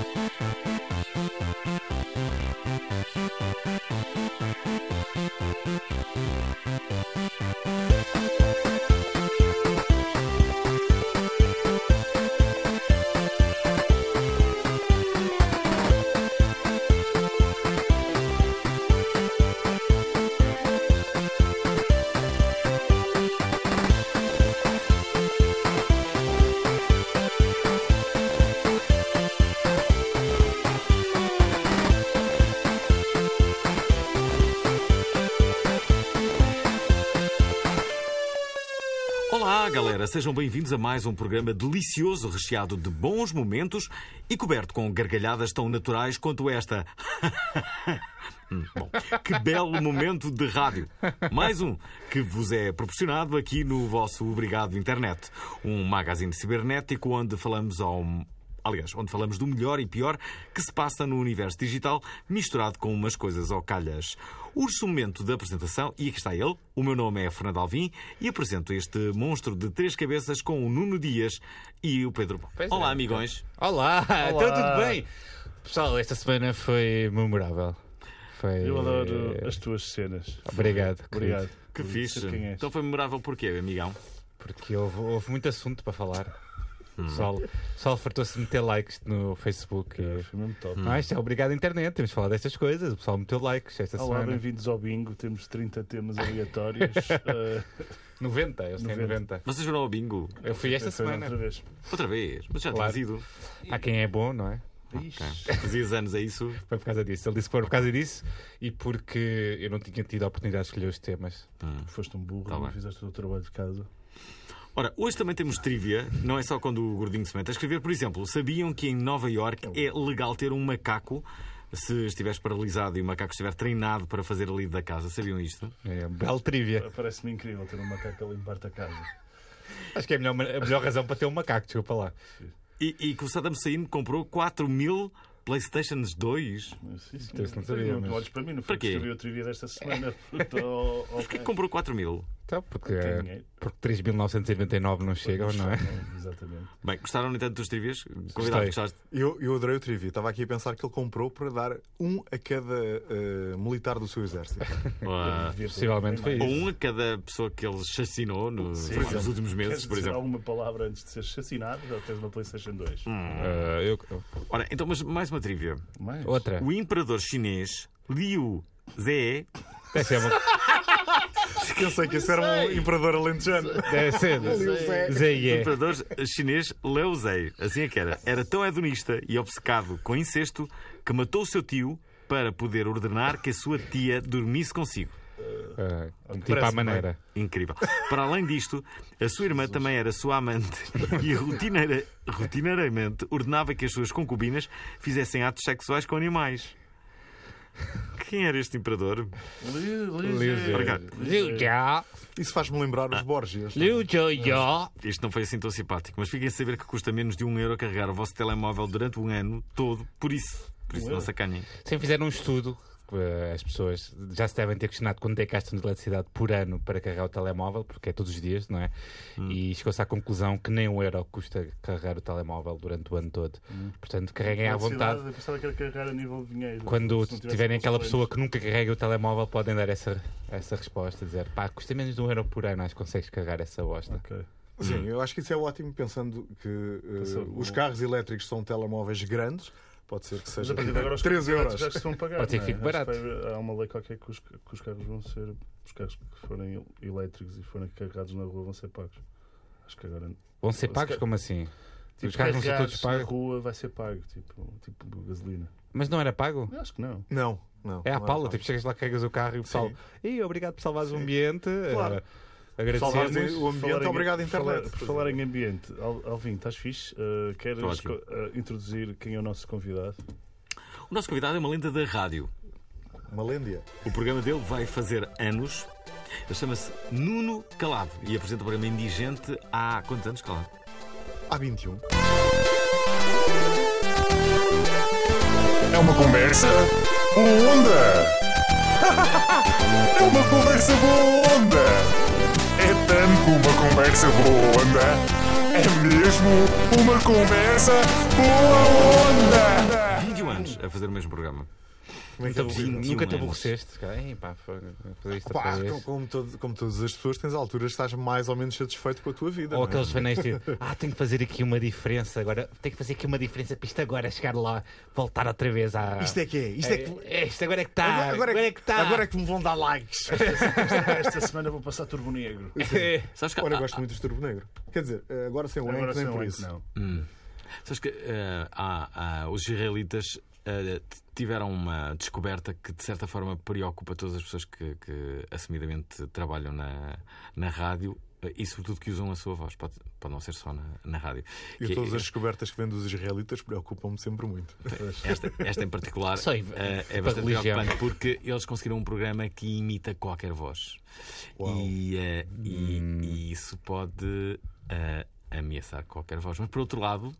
Thank you. Sejam bem-vindos a mais um programa delicioso, recheado de bons momentos e coberto com gargalhadas tão naturais quanto esta. Hum, Bom, que belo momento de rádio. Mais um que vos é proporcionado aqui no vosso Obrigado Internet, um magazine cibernético onde falamos ao Aliás, onde falamos do melhor e pior que se passa no universo digital, misturado com umas coisas ao calhas. Urge o momento da apresentação, e aqui está ele. O meu nome é Fernando Alvim e apresento este monstro de três cabeças com o Nuno Dias e o Pedro. Bom. Pois Olá, é. amigões. Olá, então tudo bem? Pessoal, esta semana foi memorável. Foi... Eu adoro as tuas cenas. Obrigado. Obrigado. Que fixe. Então foi memorável porquê, amigão? Porque houve, houve muito assunto para falar. Hum. O pessoal, o pessoal fartou-se de meter likes no Facebook. É. Foi mesmo top. Não, isto é obrigado à internet, temos de falar destas coisas. O pessoal meteu likes esta Olá, semana. bem-vindos ao bingo. Temos 30 temas aleatórios. Eh, 90, eu sei 90. 90. Vocês foram ao bingo Eu fui esta foi semana. Outra vez. outra vez, mas já Claro. ido. Há quem é bom, não é? Ixi. Ok. Fazias anos a isso. Foi por causa disso. Ele disse que foi por causa disso e porque eu não tinha tido a oportunidade de escolher os temas. Hum. Foste um burro, Tá não bem. fizeste o teu trabalho de casa. Ora, hoje também temos trivia, não é só quando o gordinho se mete a escrever. Por exemplo, sabiam que em Nova York é legal ter um macaco se estiveres paralisado e o macaco estiver treinado para fazer ali da casa? Sabiam isto? É belo trivia. Parece-me incrível ter um macaco a limpar-te a casa. Acho que é a melhor, a melhor razão para ter um macaco, desculpa lá. E, e que o Saddam Hussein comprou 4 mil PlayStations 2. Mas, sim, sim. Não sabia, Não mas- olhes para mim, não Para foi quê? que escrevi o trivia desta semana. Porquê que comprou 4 mil? Então, porque, é, porque 3.999 não chegam, não é? Exatamente. Bem, gostaram, no entanto, dos trivias? Convidado, gostaste? Eu, eu adorei o trivia. Estava aqui a pensar que ele comprou para dar um a cada eh, militar do seu exército. Ah, possivelmente foi mais. Ou um a cada pessoa que ele chacinou no- nos últimos meses, Queres por exemplo. alguma palavra antes de ser assassinado? Já tens uma PlayStation 2. Ah, eu- Ora, então, mas mais uma trivia. Mais? outra. O imperador chinês Liu Ze Deve ser, uma, Pensei que esse era um imperador alentejano. deve ser Zé. Zé O é. imperador chinês Liu Zei, assim é que era, era tão hedonista e obcecado com incesto que matou o seu tio para poder ordenar que a sua tia dormisse consigo. Ah, tipo à maneira. Incrível. Para além disto, a sua irmã também era sua amante e rotineira, rotineiramente ordenava que as suas concubinas fizessem atos sexuais com animais. Quem era este imperador? Liu Jia. Isso faz-me lembrar os Borgias. Liu Jia. Isto não foi assim tão simpático, mas fiquem a saber que custa menos de um euro carregar o vosso telemóvel durante um ano todo, por isso. Por isso não euro? se acanhem. Sempre fizeram um estudo. Eh, As pessoas já se devem ter questionado quanto é que gastam de eletricidade por ano para carregar o telemóvel, porque é todos os dias, não é? E chegou-se à conclusão que nem um euro custa carregar o telemóvel durante o ano todo. Portanto, carreguem à vontade. Eu pensava que era carregar a nível de dinheiro. Quando tiverem aquela pessoa que nunca carrega o telemóvel, podem dar essa, essa resposta. Dizer, pá, custa menos de um euro por ano, acho que consegues carregar essa bosta. Ok. Sim, eu acho que isso é ótimo, pensando que Pensando os carros elétricos são telemóveis grandes. Pode ser que Mas seja a partir de agora os 3 carros euros. já se vão pagar. Pode ser que é? fique barato. Que Há uma lei qualquer que os, que os carros vão ser. Os carros que forem elétricos e forem carregados na rua vão ser pagos. Acho que agora. Vão ser Se pagos como assim? Tipo, Os carros não são todos carregados na pagos? rua vai ser pago, tipo, tipo gasolina. Mas não era pago? Eu acho que não. Não, não. É pala, pago. tipo, chegas lá, carregas o carro e o pessoal. Ih, obrigado por salvares o ambiente. Claro. Agradecemos. o ambiente, Falar em- obrigado, falar- internet. Por falar em ambiente, Al- Alvin, estás fixe? Uh, queres uh, introduzir quem é o nosso convidado? O nosso convidado é uma lenda da rádio. Malêndia. O programa dele vai fazer anos. Ele chama-se Nuno Calado e apresenta o programa Indigente há quantos anos, Calado? Há 21. É uma conversa boa onda. É uma conversa boa onda. É tanto uma conversa boa onda. É mesmo uma conversa boa onda. 21 anos a fazer o mesmo programa. Como é que é Nunca, te aborreceste? pá, fazer isto como, vez. como, todo- como todas as pessoas, tens alturas que estás mais ou menos satisfeito com a tua vida. Ou não é? aqueles fanéis de ah, tenho que fazer aqui uma diferença agora, tenho que fazer aqui uma diferença para isto agora chegar lá, voltar outra vez à. Isto é que é, isto é que. É, isto agora é que está. Agora, agora é que está. Agora é que me vão dar likes. Esta, esta semana vou passar Turbo Negro. Sabes que, Ora, eu há- gosto muito de Turbo Negro. Quer dizer, agora sem o Agora Enk, nem por isso. não. Hum. Sabes que eh, há- há- os israelitas eh, tiveram uma descoberta que de certa forma preocupa todas as pessoas que, que assumidamente trabalham na, na rádio eh, e sobretudo que usam a sua voz. Pode, pode não ser só na, na rádio. E Que- todas as descobertas que vêm dos israelitas preocupam-me sempre muito. esta, esta em particular Só em- eh, é para bastante religião. preocupante porque eles conseguiram um programa que imita qualquer voz. E, eh, e- e isso pode eh, ameaçar qualquer voz. Mas por outro lado,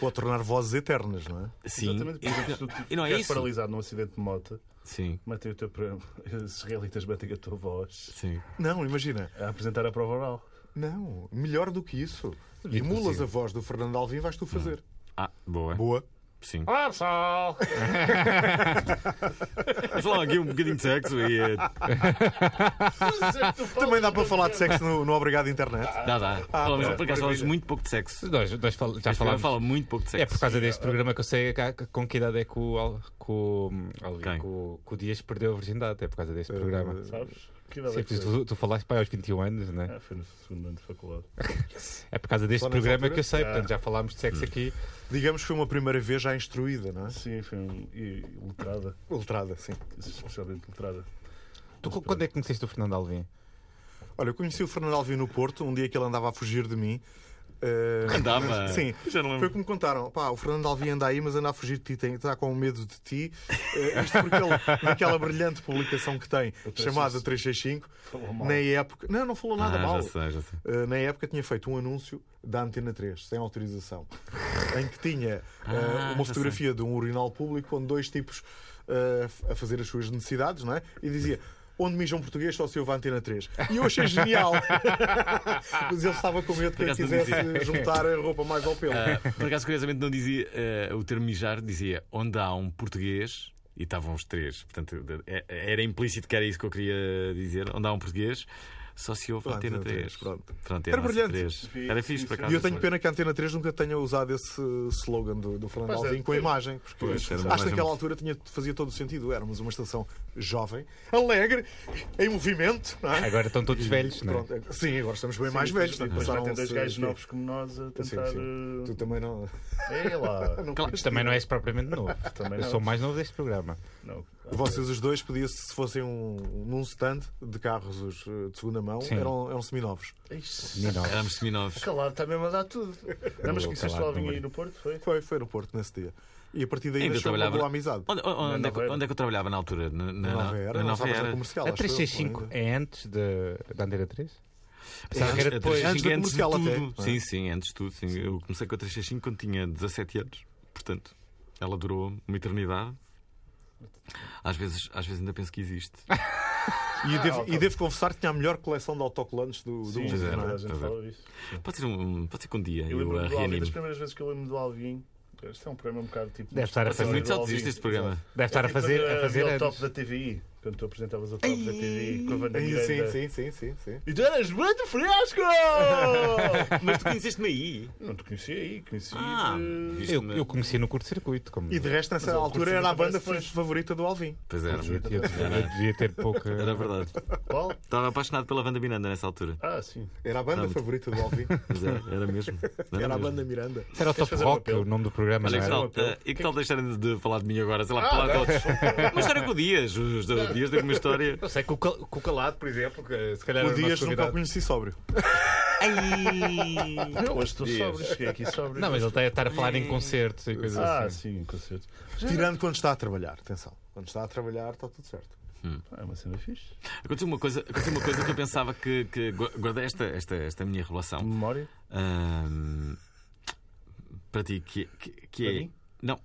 Pode tornar vozes eternas, não é? sim. Exatamente. Por exemplo, se tu E não é isso. paralisado num acidente de moto, Sim, metem o teu programa. Os israelitas metem a tua voz sim. Não, imagina. a apresentar a prova oral. Não, melhor do que isso. Emulas a voz do Fernando Alvim, vais tu fazer. Ah, boa. Boa. Sim. Olá pessoal! Vamos falar aqui um bocadinho de sexo e. eh, Também dá para falar de sexo no, no Obrigado Internet. Dá, dá. Falamos, é. por acaso falamos muito pouco de sexo. Nós, nós fal- já Este programa falámos. fala muito pouco de sexo. É por causa deste programa que eu sei que- com que idade é que o, Al- que o, Quem? que o, que o Dias perdeu a virgindade. É por causa deste programa. Sabes? Que idade Sim, é que foi? tu, tu falaste para aos 21 anos, né? Ah, foi no segundo ano de faculdade. É por causa deste Só nessa programa altura? que eu sei. Ah. Portanto, já falámos de sexo aqui. Digamos que foi uma primeira vez já instruída, não é? Sim, foi um. E letrada. Ultrada, sim. Especialmente letrada. Tu, quando é que conheceste o Fernando Alvim? Olha, eu conheci o Fernando Alvim no Porto, um dia que ele andava a fugir de mim. Eh, Andava? Sim, Já não foi lembro. como me contaram. Pá, o Fernando Alvim anda aí, mas anda a fugir de ti, tem, está com medo de ti. Eh, isto porque ele, naquela brilhante publicação que tem, chamada 365, Falou mal. na época. Não, não falou nada ah, mal. já sei, já sei. Uh, na época tinha feito um anúncio da Antena 3, sem autorização, em que tinha uh, Ah, uma fotografia de um urinal público com dois tipos uh, a fazer as suas necessidades, não é? E dizia. Onde mijam português só se ouve a Antena 3. E eu achei genial. Mas ele estava com medo que não quisesse juntar a roupa mais ao pelo. Ah, por acaso, curiosamente, não dizia ah, o termo mijar, dizia onde há um português. E estavam os três, portanto, é- era implícito que era isso que eu queria dizer. Onde há um português, só se ouve a Antena Antena 3. 3, pronto. Pronto, Era a nossa brilhante. 3. Sim, Era sim, fixe, por sim. acaso. E eu tenho pena que a Antena 3 nunca tenha usado esse slogan do, do Fernando é, Alvim com a tem- imagem. Porque Pois, era acho que naquela altura tinha, fazia todo o sentido. Éramos uma estação jovem, alegre, em movimento. Não é? Agora estão todos velhos, não é? Pronto, é- Sim, agora estamos bem Sim, mais velhos. Portanto, depois vai ter dois gajos novos como nós a Sim, tentar. sim. Tu também não. eh, É lá. não Claro, Mas também não és propriamente novo. Também Eu não. sou mais novo deste programa. Não. Vocês os dois podia-se, se fossem um, num stand de carros os, eh, de segunda mão, Sim. eram, eram seminovos. Menino. Éramos seminovos. Calado, está mesmo a dar tudo. Não, mas conheceste o calar, Alvin não aí no Porto? Foi? Foi, foi no Porto nesse dia. E a partir daí Ainda nasceu uma trabalhava- boa amizade. Onde, onde, é, que, onde é que eu trabalhava na altura? Na, na, Na Nova Era, na não Nova Era. comercial. A acho eu, 365 ainda. é antes de, da Antena 3? Pensava Antes- que era a depois. 365 Antes de até, tudo. é? Sim, sim, antes de tudo. Sim. Eu comecei com a 365 quando tinha 17 anos. Portanto, ela durou uma eternidade. Às vezes, às vezes ainda penso que existe. E, devo, ok. e devo confessar que tinha a melhor coleção de autocolantes do, do Sim, mundo. É, não é? a gente fala isso. Pode ser, um, pode ser que um dia Eu eu, lembro a das primeiras vezes que eu lembro do Alvin. Isto é um programa um bocado tipo. Deve estar a fazer- muito Alvin. este programa. Deve estar a fazer, a fazer o top da TVI. Quando tu apresentavas o top da TVI com a Wanda Sim, Miranda. sim, sim, sim, sim. E tu eras muito fresco! Mas tu conheceste-me aí. Não te conheci aí, conheci Ah, de... Eu, eu conheci no curto-circuito. Como... E de resto, nessa Mas altura, era a banda fez. favorita do Alvin. Pois era. Eu devia, eu devia ter pouca. Era verdade. Qual? Estava apaixonado pela Wanda Miranda nessa altura. Ah, sim. Era a banda favorita do Alvin. Mas era, era mesmo. Era a mesmo. banda Miranda. Era o Queres Top um Rock, o nome do programa, Olha, que era? tal, e que tal deixarem de falar de mim agora? Sei lá, Ah, falar de outros. Uma história com o Dias. Os o Dias tem uma história. Eu sei que o, Cal- que o Calado, por exemplo, que se calhar O Dias nunca o conheci sóbrio. Ai! Não, hoje estou sóbrio, cheguei aqui sóbrio. Não, mas ele está a estar a falar em concertos e coisas Ah, assim. sim, concerto. Tirando quando está a trabalhar. Atenção. Quando está a trabalhar, está tudo certo. É uma cena fixe. Aconteceu uma coisa, aconteceu uma coisa que eu pensava que, que gu- guardei esta, esta, esta minha revelação Memória? para ti, que, que, que Para é. mim? Não.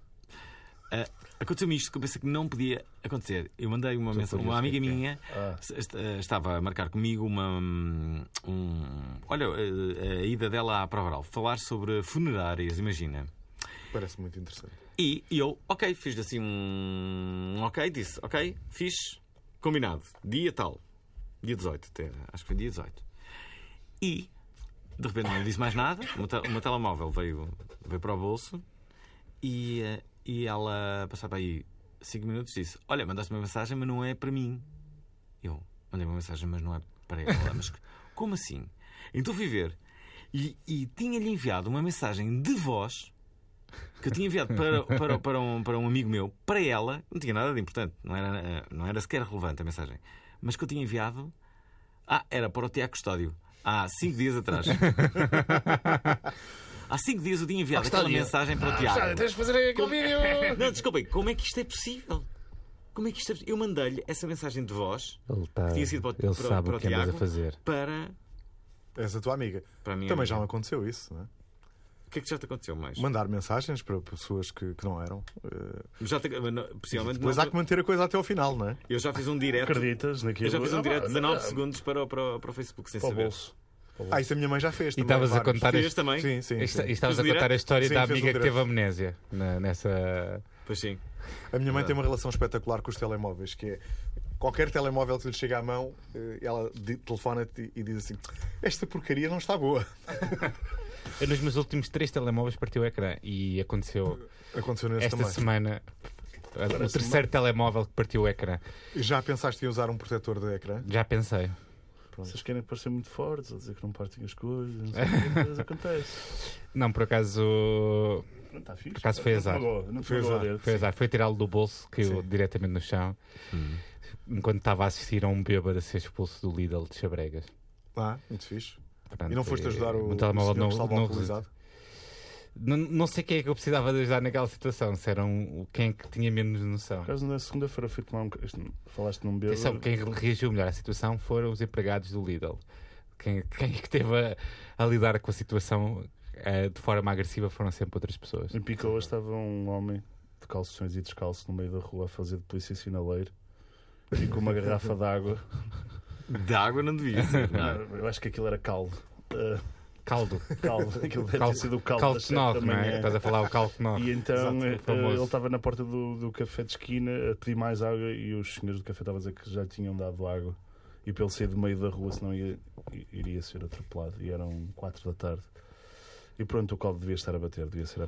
ah, aconteceu-me isto que eu pensei que não podia acontecer. Eu mandei uma mensagem, uma amiga minha Ah. est- eh, estava a marcar comigo uma. Um, olha, eh, a ida dela à prova oral, falar sobre funerárias, imagina. Parece muito interessante. E eu, ok, fiz assim um. Ok, disse, ok, fiz, combinado, dia tal, dia 18, até, acho que foi dia 18. E, de repente, não disse mais nada, o meu, o meu telemóvel veio, veio para o bolso e, eh, e ela, passava aí 5 minutos, disse: Olha, mandaste uma mensagem, mas não é para mim. Eu mandei uma mensagem, mas não é para ela. Mas como assim? Então fui ver e, e tinha-lhe enviado uma mensagem de voz que eu tinha enviado para, para, para, um, para um amigo meu, para ela, não tinha nada de importante, não era, não era sequer relevante a mensagem, mas que eu tinha enviado. Ah, era para o Tiago Custódio, há cinco dias atrás. há cinco dias eu tinha enviado aquela mensagem para o Tiago. Tens de fazer aquele vídeo! Não, desculpem, como é que isto é possível? Como é que isto é possível? Eu mandei-lhe essa mensagem de voz Ele, tá, tinha sido para o- ele para- sabe para o o que andas a Tiago. fazer. para. És a tua amiga. para Também amiga. já me aconteceu isso, não é? O que é que já te aconteceu mais? Mandar mensagens para pessoas que, que não eram. eh, Já te... não, Possivelmente Depois não- há que manter a coisa até ao final, não é? Eu já fiz um direto. Acreditas naquilo? Eu já fiz um Ah, direto de pá, 19 não, segundos para, o- para, o- para o Facebook sem Para o saber. bolso. Ah, isso a minha mãe já fez. E também, estavas a contar este- também? Sim, sim. Esta- sim. e estavas a contar a história Sim, da amiga que teve amnésia na- nessa. Pois sim. A minha mãe tem uma relação espetacular com os telemóveis, que é qualquer telemóvel que lhe chega à mão, eh, ela telefona-te e diz assim: Esta porcaria não está boa. Eu, nos meus últimos três telemóveis partiu o ecrã e aconteceu Aconteceu esta também. semana o terceiro telemóvel que partiu o ecrã. Já pensaste em usar um protetor de ecrã? Já pensei. Vocês querem parecer muito fortes, ou dizer que não partem as coisas, não sei o que, acontece. Não, por acaso. Não está fixe. Por acaso foi Não azar. Não Foi magoa azar. Foi azar, foi tirá-lo do bolso, caiu Sim. diretamente no chão, enquanto estava a assistir a um bêbado a ser expulso do Lidl de Chabregas. Ah, muito fixe. Portanto, E não foste eh, ajudar o, meu o telemóvel não, não, alcoolizado? Não, não sei quem é que eu precisava de ajudar naquela situação, se era um, quem é que tinha menos noção. Por na segunda-feira fui tomar um. Falaste num bêbado. Atenção, quem reagiu melhor à situação foram os empregados do Lidl. Quem, quem é que esteve a, a lidar com a situação eh, de forma agressiva foram sempre outras pessoas. Em Picoa estava um homem de calções e descalço no meio da rua a fazer de polícia sinaleiro e com uma garrafa de água. De água não devia ser. não. Eu acho que aquilo era caldo. Ah, Caldo. caldo. Aquilo deve Caldo, ter sido o caldo, caldo não é? Estás a falar o caldo nog. E então Exato, eh, ele estava na porta do, do café de esquina a pedir mais água e os senhores do café estavam a dizer que já tinham dado água e para ele sair do meio da rua, senão ia, iria ser atropelado. E eram quatro da tarde. E pronto, o caldo devia estar a bater, devia ser a,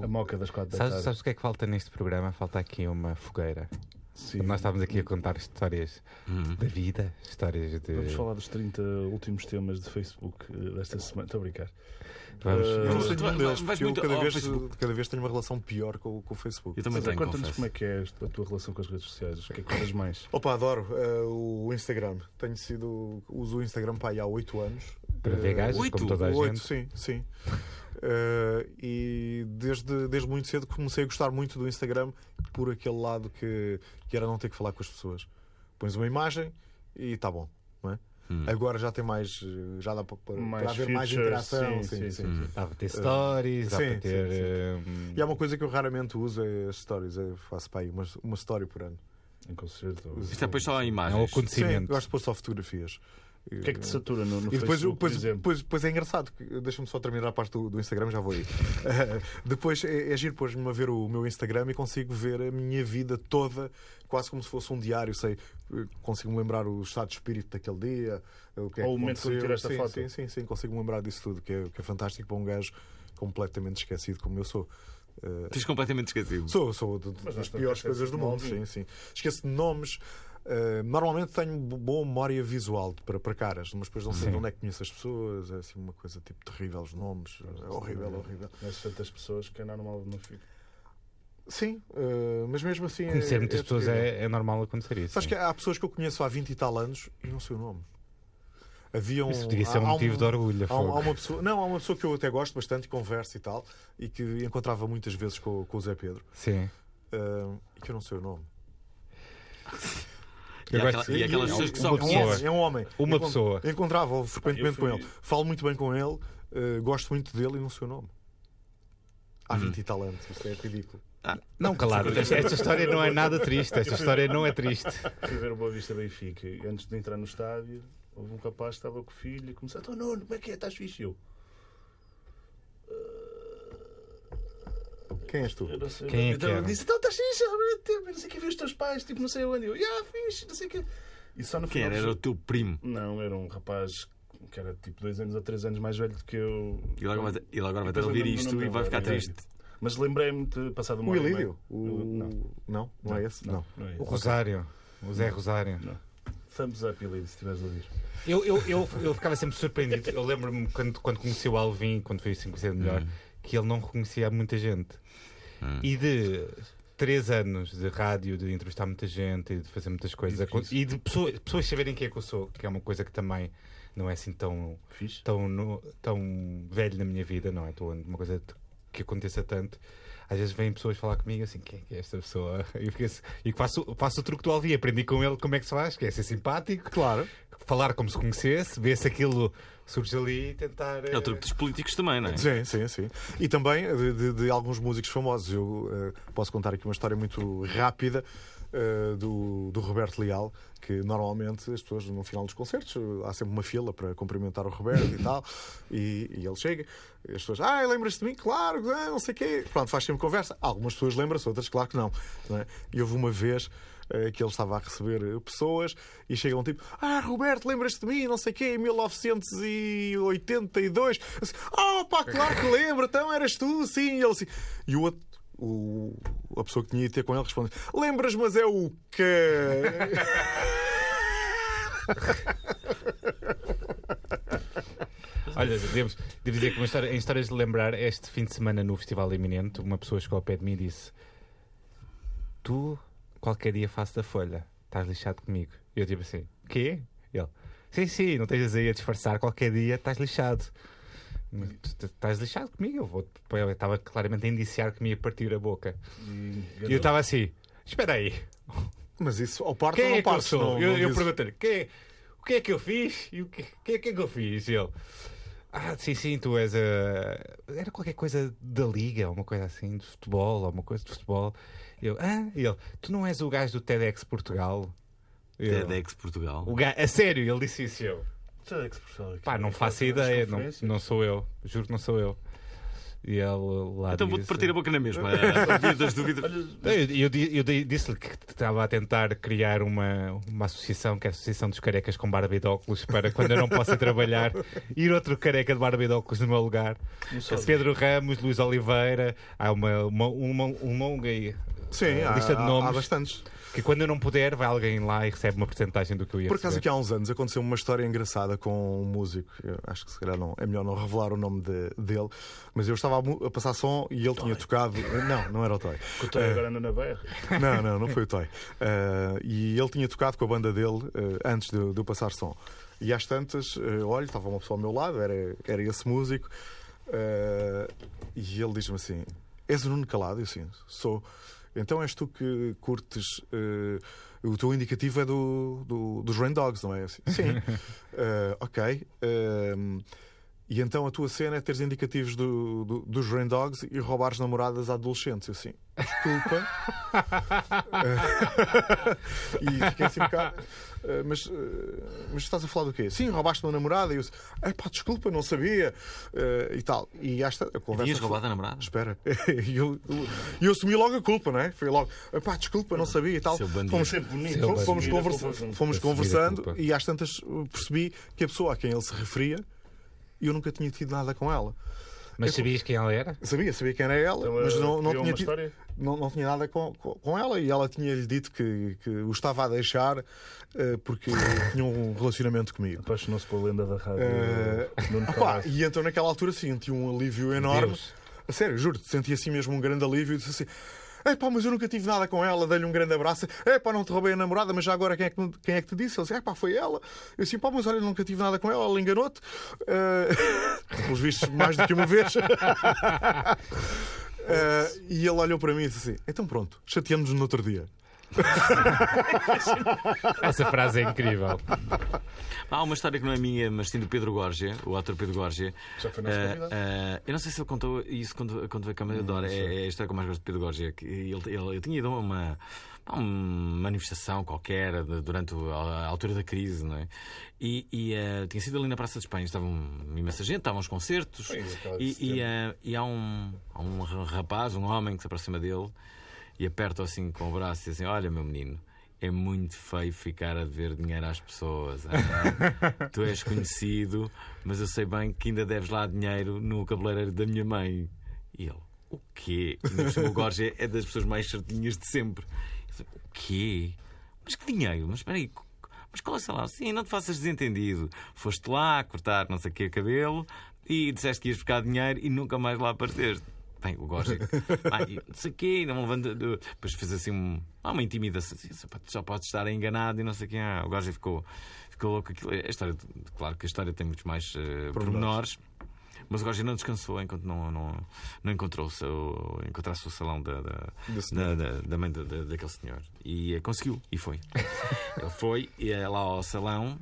a, a moca das quatro da Sabes, tarde. sabes o que é que falta neste programa? Falta aqui uma fogueira. Sim. Nós estávamos aqui a contar histórias Uhum. da vida, histórias de. Vamos falar dos 30 últimos temas de Facebook eh, desta semana. Estou a brincar. Vamos- Eu não sei vais- deles, porque eu cada vez, Facebook. cada vez tenho uma relação pior com, o- com o Facebook. Eu também Mas, tenho, Conta-nos como é que é a tua relação com as redes sociais. O que é que olhas mais? Opa, adoro eh, o Instagram. Tenho sido. Uso o Instagram aí há 8 anos. Para ver gajos, como toda a Oito, gente. sim, sim. Eh, e desde, desde muito cedo comecei a gostar muito do Instagram por aquele lado que, que era não ter que falar com as pessoas. Pões uma imagem e está bom. Não é? Hum. Agora já tem mais. eh, Já dá para, para, Mais para haver mais features, interação. sim, Sim, sim, sim, sim. Hum. Dá para ter stories, dá sim, para sim, ter. sim. hum, E há uma coisa que eu raramente uso é as stories. Eu faço para aí uma, uma story por ano. Em concerto? ou- Isto é depois só a É um imagens. Sim, acontecimento. gosto de pôr só fotografias. O que é que te satura no, no E depois, Facebook, depois, por exemplo? depois, depois é engraçado, que- deixa-me só terminar a parte do, do Instagram, já vou aí. Eh, depois é, é giro pôr-me a ver o meu Instagram e consigo ver a minha vida toda, quase como se fosse um diário. Sei, eh, consigo me lembrar o estado de espírito daquele dia, o que é Ou que o momento que a sim, foto. Sim, sim, sim, consigo me lembrar disso tudo, que é, que é fantástico para um gajo completamente esquecido como eu sou. Eh, Tens completamente esquecido. Sou, sou de- das piores coisas do mundo, sim, sim. Esqueço de nomes. Uh, normalmente tenho bo- boa memória visual para, para caras, mas depois não sei Sim. de onde é que conheço as pessoas. É assim uma coisa tipo terrível, os nomes. É horrível, horrível. Mas tantas pessoas que é normal não fico. Sim, uh, mas mesmo assim. Conhecer é, muitas é pessoas é, é normal acontecer isso. Sim. que há pessoas que eu conheço há 20 e tal anos e não sei o nome. Havia um, Isso ser há- um motivo de orgulho. Há, um- há uma pessoa, não, há uma pessoa que eu até gosto bastante converso e tal, e que encontrava muitas vezes com, com o Zé Pedro, Sim. uh, e que eu não sei o nome. E, aquela- e aquelas E- pessoas que uma só É homem, é um homem. Uma Encont- pessoa. Encontrava frequentemente fui- com ele. Falo muito bem com ele, eh, gosto muito dele e não sei o nome. Há 20 e tal anos. Isto é ridículo. Não, calado. Esta, esta história não é nada triste. Esta história não é triste. Fui ver o Boa Vista Benfica antes de entrar no estádio, houve um rapaz que estava com o filho e começou: Então, Nuno, como é que é? Estás fixe? Eu. Quem és tu? Eu não sei. Quem é que então, era? ele disse: Então, estás fixe? realmente, tipo, Não sei o que, vi os teus pais, tipo, não sei onde. Eu, yeah, fixe, não sei o que. E só no Quem final era? Era o teu primo. Não, era um rapaz que era tipo dois anos ou três anos mais velho do que eu. Ele agora vai, ele agora vai ter a ouvir o isto e vai ficar triste. Mas lembrei-me de passado uma O hora e. O... Não, Não, não é esse? Não. não é O. Rosário. O Zé Rosário. Thumbs up, Ilírio, se estiveres a ouvir. Eu, eu, eu, eu ficava sempre surpreendido. Eu lembro-me quando, quando conheci o Alvin, quando fui assim conhecer melhor, Hum. Que ele não reconhecia muita gente. E de três anos de rádio, de entrevistar muita gente e de fazer muitas coisas, e de pessoas, pessoas saberem quem é que eu sou, que é uma coisa que também não é assim tão, Fixe? tão, no- tão velho na minha vida, não é? Uma coisa que aconteça tanto. Às vezes vêm pessoas falar comigo assim, quem é que é esta pessoa? E, assim- e faço, faço o truque do Alvin, aprendi com ele como é que se faz, que é ser simpático, Claro. falar como se conhecesse, ver se aquilo surge ali e tentar. É o truque dos políticos também, não é? Sim, sim, sim. E também de, de- de alguns músicos famosos. Eu eh, posso contar aqui uma história muito rápida eh, do, do Roberto Leal, que normalmente as pessoas no final dos concertos há sempre uma fila para cumprimentar o Roberto e tal, e, e ele chega, as pessoas, ah, lembras-te de mim? Claro, não sei o quê. Pronto, faz sempre conversa. Algumas pessoas lembram-se, outras, claro que não. não é? E houve uma vez eh, que ele estava a receber eh, pessoas e chegam tipo, ah, Roberto, lembras-te de mim? Não sei o quê, em 1982. Assim, ah, pá, claro que lembro, então eras tu, sim. E ele assim. E o outro. O, a pessoa que tinha ido ter com ele responde: Lembras, mas é o quê? Olha, devo, devo dizer que uma história, em histórias de lembrar, este fim de semana no Festival Iminente, uma pessoa chegou ao pé de mim e disse: Tu, qualquer dia faço da folha, estás lixado comigo. E eu tipo assim: Quê? Ele: Sim, sim, não estejas aí a disfarçar, qualquer dia estás lixado. Estás lixado comigo? Eu, vou, eu estava claramente a indiciar que me ia partir a boca. E, E eu estava assim: Espera aí, Mas isso, ao parto quem ou não é que eu partes? sou? Não, eu eu perguntei-lhe: "Quem- O que é que eu fiz? E o que, que, que é que eu fiz? E ele: Ah, sim, sim, tu és a. Era qualquer coisa da liga, uma coisa assim, de futebol, ou uma coisa de futebol. E eu: Ah, e ele: Tu não és o gajo do TEDx Portugal? Eu, TEDx Portugal. o ga... A sério, ele disse isso. Eu: Que se? Pá, não faço ideia, não, não sou eu, juro que não sou eu. E ele lá. Então vou-te partir a boca na mesma. A vida das dúvidas. Eu, eu, eu di- disse-lhe que estava a tentar criar uma, uma associação, que é a Associação dos Carecas com Barba e de Óculos, para quando eu não possa trabalhar, ir outro careca de Barba e de Óculos no meu lugar. Pedro Ramos, Luís Oliveira, há uma, uma, uma, um longa Sim, eh, há, lista de nomes. há bastantes. que quando eu não puder, vai alguém lá e recebe uma porcentagem do que eu ia Por acaso, aqui há uns anos aconteceu uma história engraçada com um músico. Eu acho que se calhar não, é melhor não revelar o nome de- dele, mas eu estava a, a passar som e ele tinha tocado. Não, não era o Toy. Eu estou agora ando na BR. Não, não, não foi o Toy. Eh, e ele tinha tocado com a banda dele eh, antes de, de eu passar som. E às tantas, eh, olha, estava uma pessoa ao meu lado, era, era esse músico, e ele diz-me assim: És o Nuno Calado? Eu assim, sou. Então és tu que curtes. eh, o teu indicativo é do, do- dos Rain Dogs, não é? Assim, Sim. Eh, ok. Ehm, e então a tua cena é teres indicativos do, do- dos Rain Dogs e roubares namoradas a adolescentes. Eu assim, desculpa. Eh, e fiquei assim um bocado. Eh, mas, eh, mas estás a falar do quê? Sim, roubaste uma namorada. E eu disse, pá, desculpa, não sabia. eh, e tal. E esta a conversa. Foi- roubado a namorada? Espera. E eu, eu, eu assumi logo a culpa, não é? Foi logo, pá, desculpa, não sabia e tal. Fomos, Sempre fomos, conversa- fomos conversando e às tantas percebi que a pessoa a quem ele se referia eu nunca tinha tido nada com ela. Mas Eu- sabias quem ela era? Sabia, sabia quem era ela, Então, mas não, não, tinha uma tido, história? Não, não tinha nada com, com, ela e ela tinha-lhe dito que, que o estava a deixar eh, porque tinha um relacionamento comigo. Apaixonou-se pela lenda da rádio. Eh, Nuno Pá, Carrasco. e então naquela altura senti um alívio enorme. Deus. A sério, juro, senti assim mesmo um grande alívio e disse assim. Epá, mas eu nunca tive nada com ela, dei-lhe um grande abraço. Epá, não te roubei a namorada, mas já agora quem é que, quem é que te disse? Ele disse, epá, foi ela. Eu disse, pá, mas olha, nunca tive nada com ela, ela enganou-te. Eh, pelos vistos, mais do que uma vez. Eh, e ele olhou para mim e disse assim: então pronto, chateamos-nos no outro dia. Essa frase é incrível. Há uma história que não é minha, mas sim do Pedro Gorgia, o ator Pedro Gorgia. Já foi nosso convidado. eh, eu não sei se ele contou isso quando, quando veio a Câmara de Dora. É, é a história que eu mais gosto de Pedro Gorgia. Que ele, ele, ele tinha ido a uma, a uma manifestação qualquer durante a altura da crise, não é? E, e, eh, tinha sido ali na Praça de Espanha. Estava uma imensa gente, estavam os concertos. De E, e, eh, e há, um, há um rapaz, um homem que se aproxima dele e aperta-o assim com o braço e diz assim: Olha, meu menino. É muito feio ficar a dever dinheiro às pessoas. ah. tu és conhecido, mas eu sei bem que ainda deves lá dinheiro no cabeleireiro da minha mãe. E ele, o quê? O Gorge é das pessoas mais certinhas de sempre. Quê? Mas que dinheiro? Mas espera aí, mas qual é o salário? Sim, não te faças desentendido. Foste lá cortar não sei o que cabelo e disseste que ias buscar dinheiro e nunca mais lá apareceste. Bem, o Gorge, e não sei o quê, não levanta. Depois fez assim um, uma intimidação. assim, Só pode- Só pode estar enganado e não sei o quê. Ah, o Gorge ficou, ficou louco. Aquilo, a história, claro que a história tem muitos mais eh, pormenores. Mas o Gorge não descansou enquanto não, não, não encontrou o seu, encontrasse o salão da, da, da, da, da mãe da- da- daquele senhor. E eh, conseguiu, e foi. Ele foi eh, lá ao salão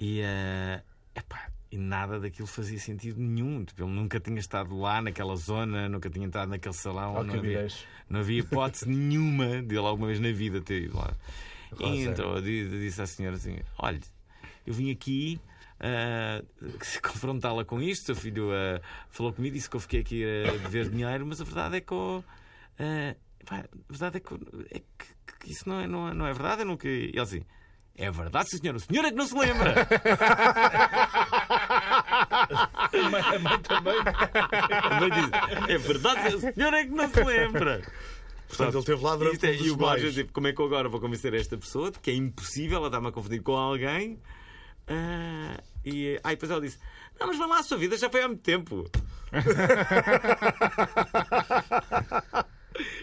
e, eh, epá, e nada daquilo fazia sentido nenhum. Tipo, ele nunca tinha estado lá naquela zona, nunca tinha entrado naquele salão. Não havia, Alcavidez. não havia hipótese nenhuma dele alguma vez na vida ter ido lá. E Rosa. entrou, di- disse à senhora assim: Olha, eu vim aqui. ah, confrontá-la com isto, seu filho ah, falou comigo, disse que eu fiquei aqui a dever dinheiro, mas a verdade é que eu, ah, pá, a verdade é que, é que- que isso não é, não é, não é verdade. Eu nunca... E ele assim: É verdade, sim, senhor. O senhor é que não se lembra. A mãe, a mãe também. A mãe diz, é verdade, o senhor é que não se lembra. Portanto, ele esteve lá durante é- um e o mais- tipo, como é que eu agora vou convencer esta pessoa de que é impossível ela estar-me a confundir com alguém? Ah, e aí depois ela disse: Não, mas vai lá, a sua vida já foi há muito tempo.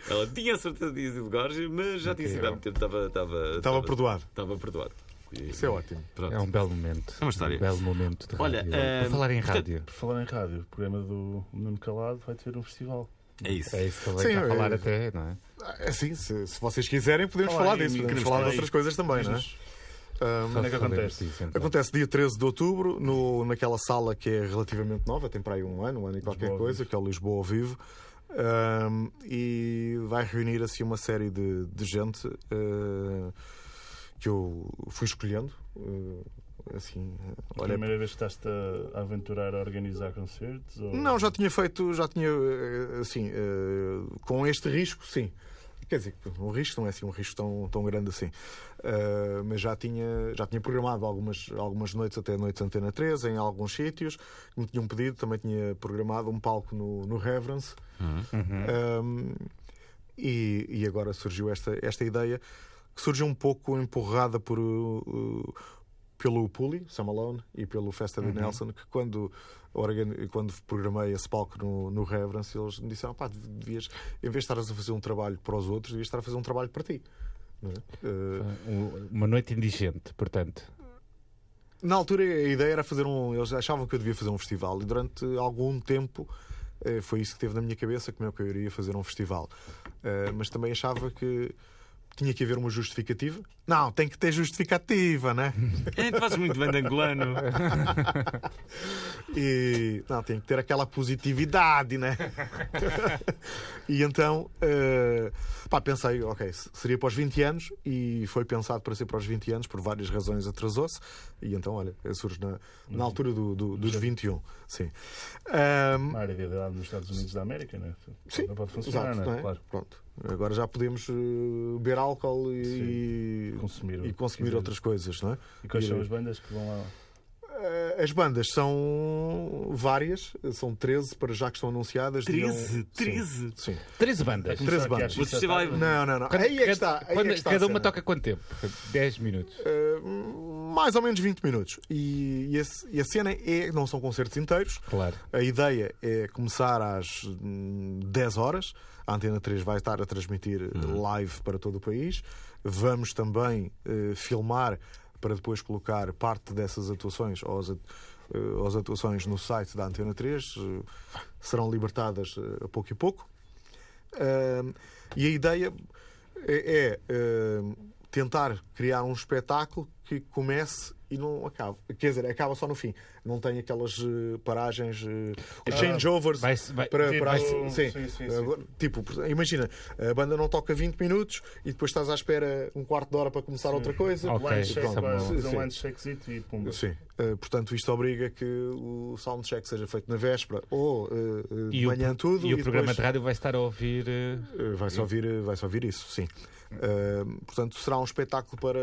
ela tinha a certeza de dizer Gorges, mas já tinha sido há muito tempo. Estava, estava, Estava perdoado. Estava perdoado. Isso é ótimo. Pronto. É um belo momento. É uma história. Um belo momento de Olha, rádio. Por falar em rádio. Por falar em rádio, o programa do Nuno Calado vai ter um festival. É isso. É isso que ele Sim, está a falar eh, até, não é? Assim, se, se vocês quiserem, podemos Fala falar aí, disso. Podemos queremos falar de falar outras coisas também, não é? Ahm, Quando é que acontece? então. Acontece dia 13 de outubro, no, naquela sala que é relativamente nova, tem para aí um ano, um ano e qualquer Lisboa coisa, que é o Lisboa ao Vivo. Ahm, e vai reunir assim uma série de, de gente eh, que eu fui escolhendo. eh, assim, eh, A olha, primeira vez que estás a aventurar a organizar concertos? Ou... não, já tinha feito, já tinha assim, com este risco, sim. Quer dizer, um risco não é assim um risco tão, tão grande assim. Eh, mas já tinha, já tinha programado algumas, algumas noites, até noites Antena 3, em alguns sítios, que me tinham pedido. Também tinha programado um palco no, no Reverence. Um, e, e agora surgiu esta, esta ideia que surgiu um pouco empurrada por, uh, pelo Puli, Sam Malone, e pelo Festa de Nelson, que quando, quando programei esse palco no, no Reverence, eles me disseram: pá, devias, em vez de estares a fazer um trabalho para os outros, devias estar a fazer um trabalho para ti. É? Uh, Um- Uma noite indigente, portanto. Na altura a ideia era fazer um. Eles achavam que eu devia fazer um festival e durante algum tempo eh, foi isso que teve na minha cabeça, como é que eu iria fazer um festival. Eh, Mas também achava que tinha que haver uma justificativa. Não, tem que ter justificativa, né? É, tu fazes muito bem de angolano. E não, tem que ter aquela positividade, né? e então, eh, pá, pensei, ok, se- seria para os 20 anos e foi pensado para ser para os 20 anos, por várias razões atrasou-se. E então, olha, surge na, na altura do, do- dos 21. Sim. Ahm, Uma área de idade nos Estados Unidos da América, né? Sim, Não pode funcionar, exato, né? não é? Claro. Pronto. Agora já podemos eh, beber álcool e, Consumir o e consumir outras coisas, não é? E quais E- são as bandas que vão lá? Eh, As bandas são várias, são 13 para já que estão anunciadas. 13? Dirão- 13? Sim. sim. 13 bandas. Vai começar 13 aqui às bandas. O festival é-. Não, não, não. Quando- aí é que cada- está. Aí é quando- que está cada uma toca quanto tempo? 10 minutos. Eh, mais ou menos 20 minutos. E, e, esse- e a cena é, não são concertos inteiros. Claro. A ideia é começar às hum, 10 horas. A Antena 3 vai estar a transmitir eh, live para todo o país. Vamos também eh, filmar para depois colocar parte dessas atuações ou as, at- eh, as atuações no site da Antena 3. eh, serão libertadas a pouco e pouco. E a ideia é, é, tentar criar um espetáculo que comece e não acabe. Quer dizer, acaba só no fim. Não tem aquelas eh, paragens, os changeovers vai- vai- para, tipo, para as- sim, sim. sim, sim, Eh. Tipo, imagina, a banda não toca 20 minutos e depois estás à espera um quarto de hora para começar outra coisa. Ok, Line isso check, é vai um checkzito e pumba. Sim. Portanto, isto obriga que o soundcheck seja feito na véspera ou de E o, manhã tudo. e o programa depois- de rádio vai estar a ouvir. Uh, Vai-se ouvir, uh, vai ouvir isso, sim. Uh, portanto, será um espetáculo para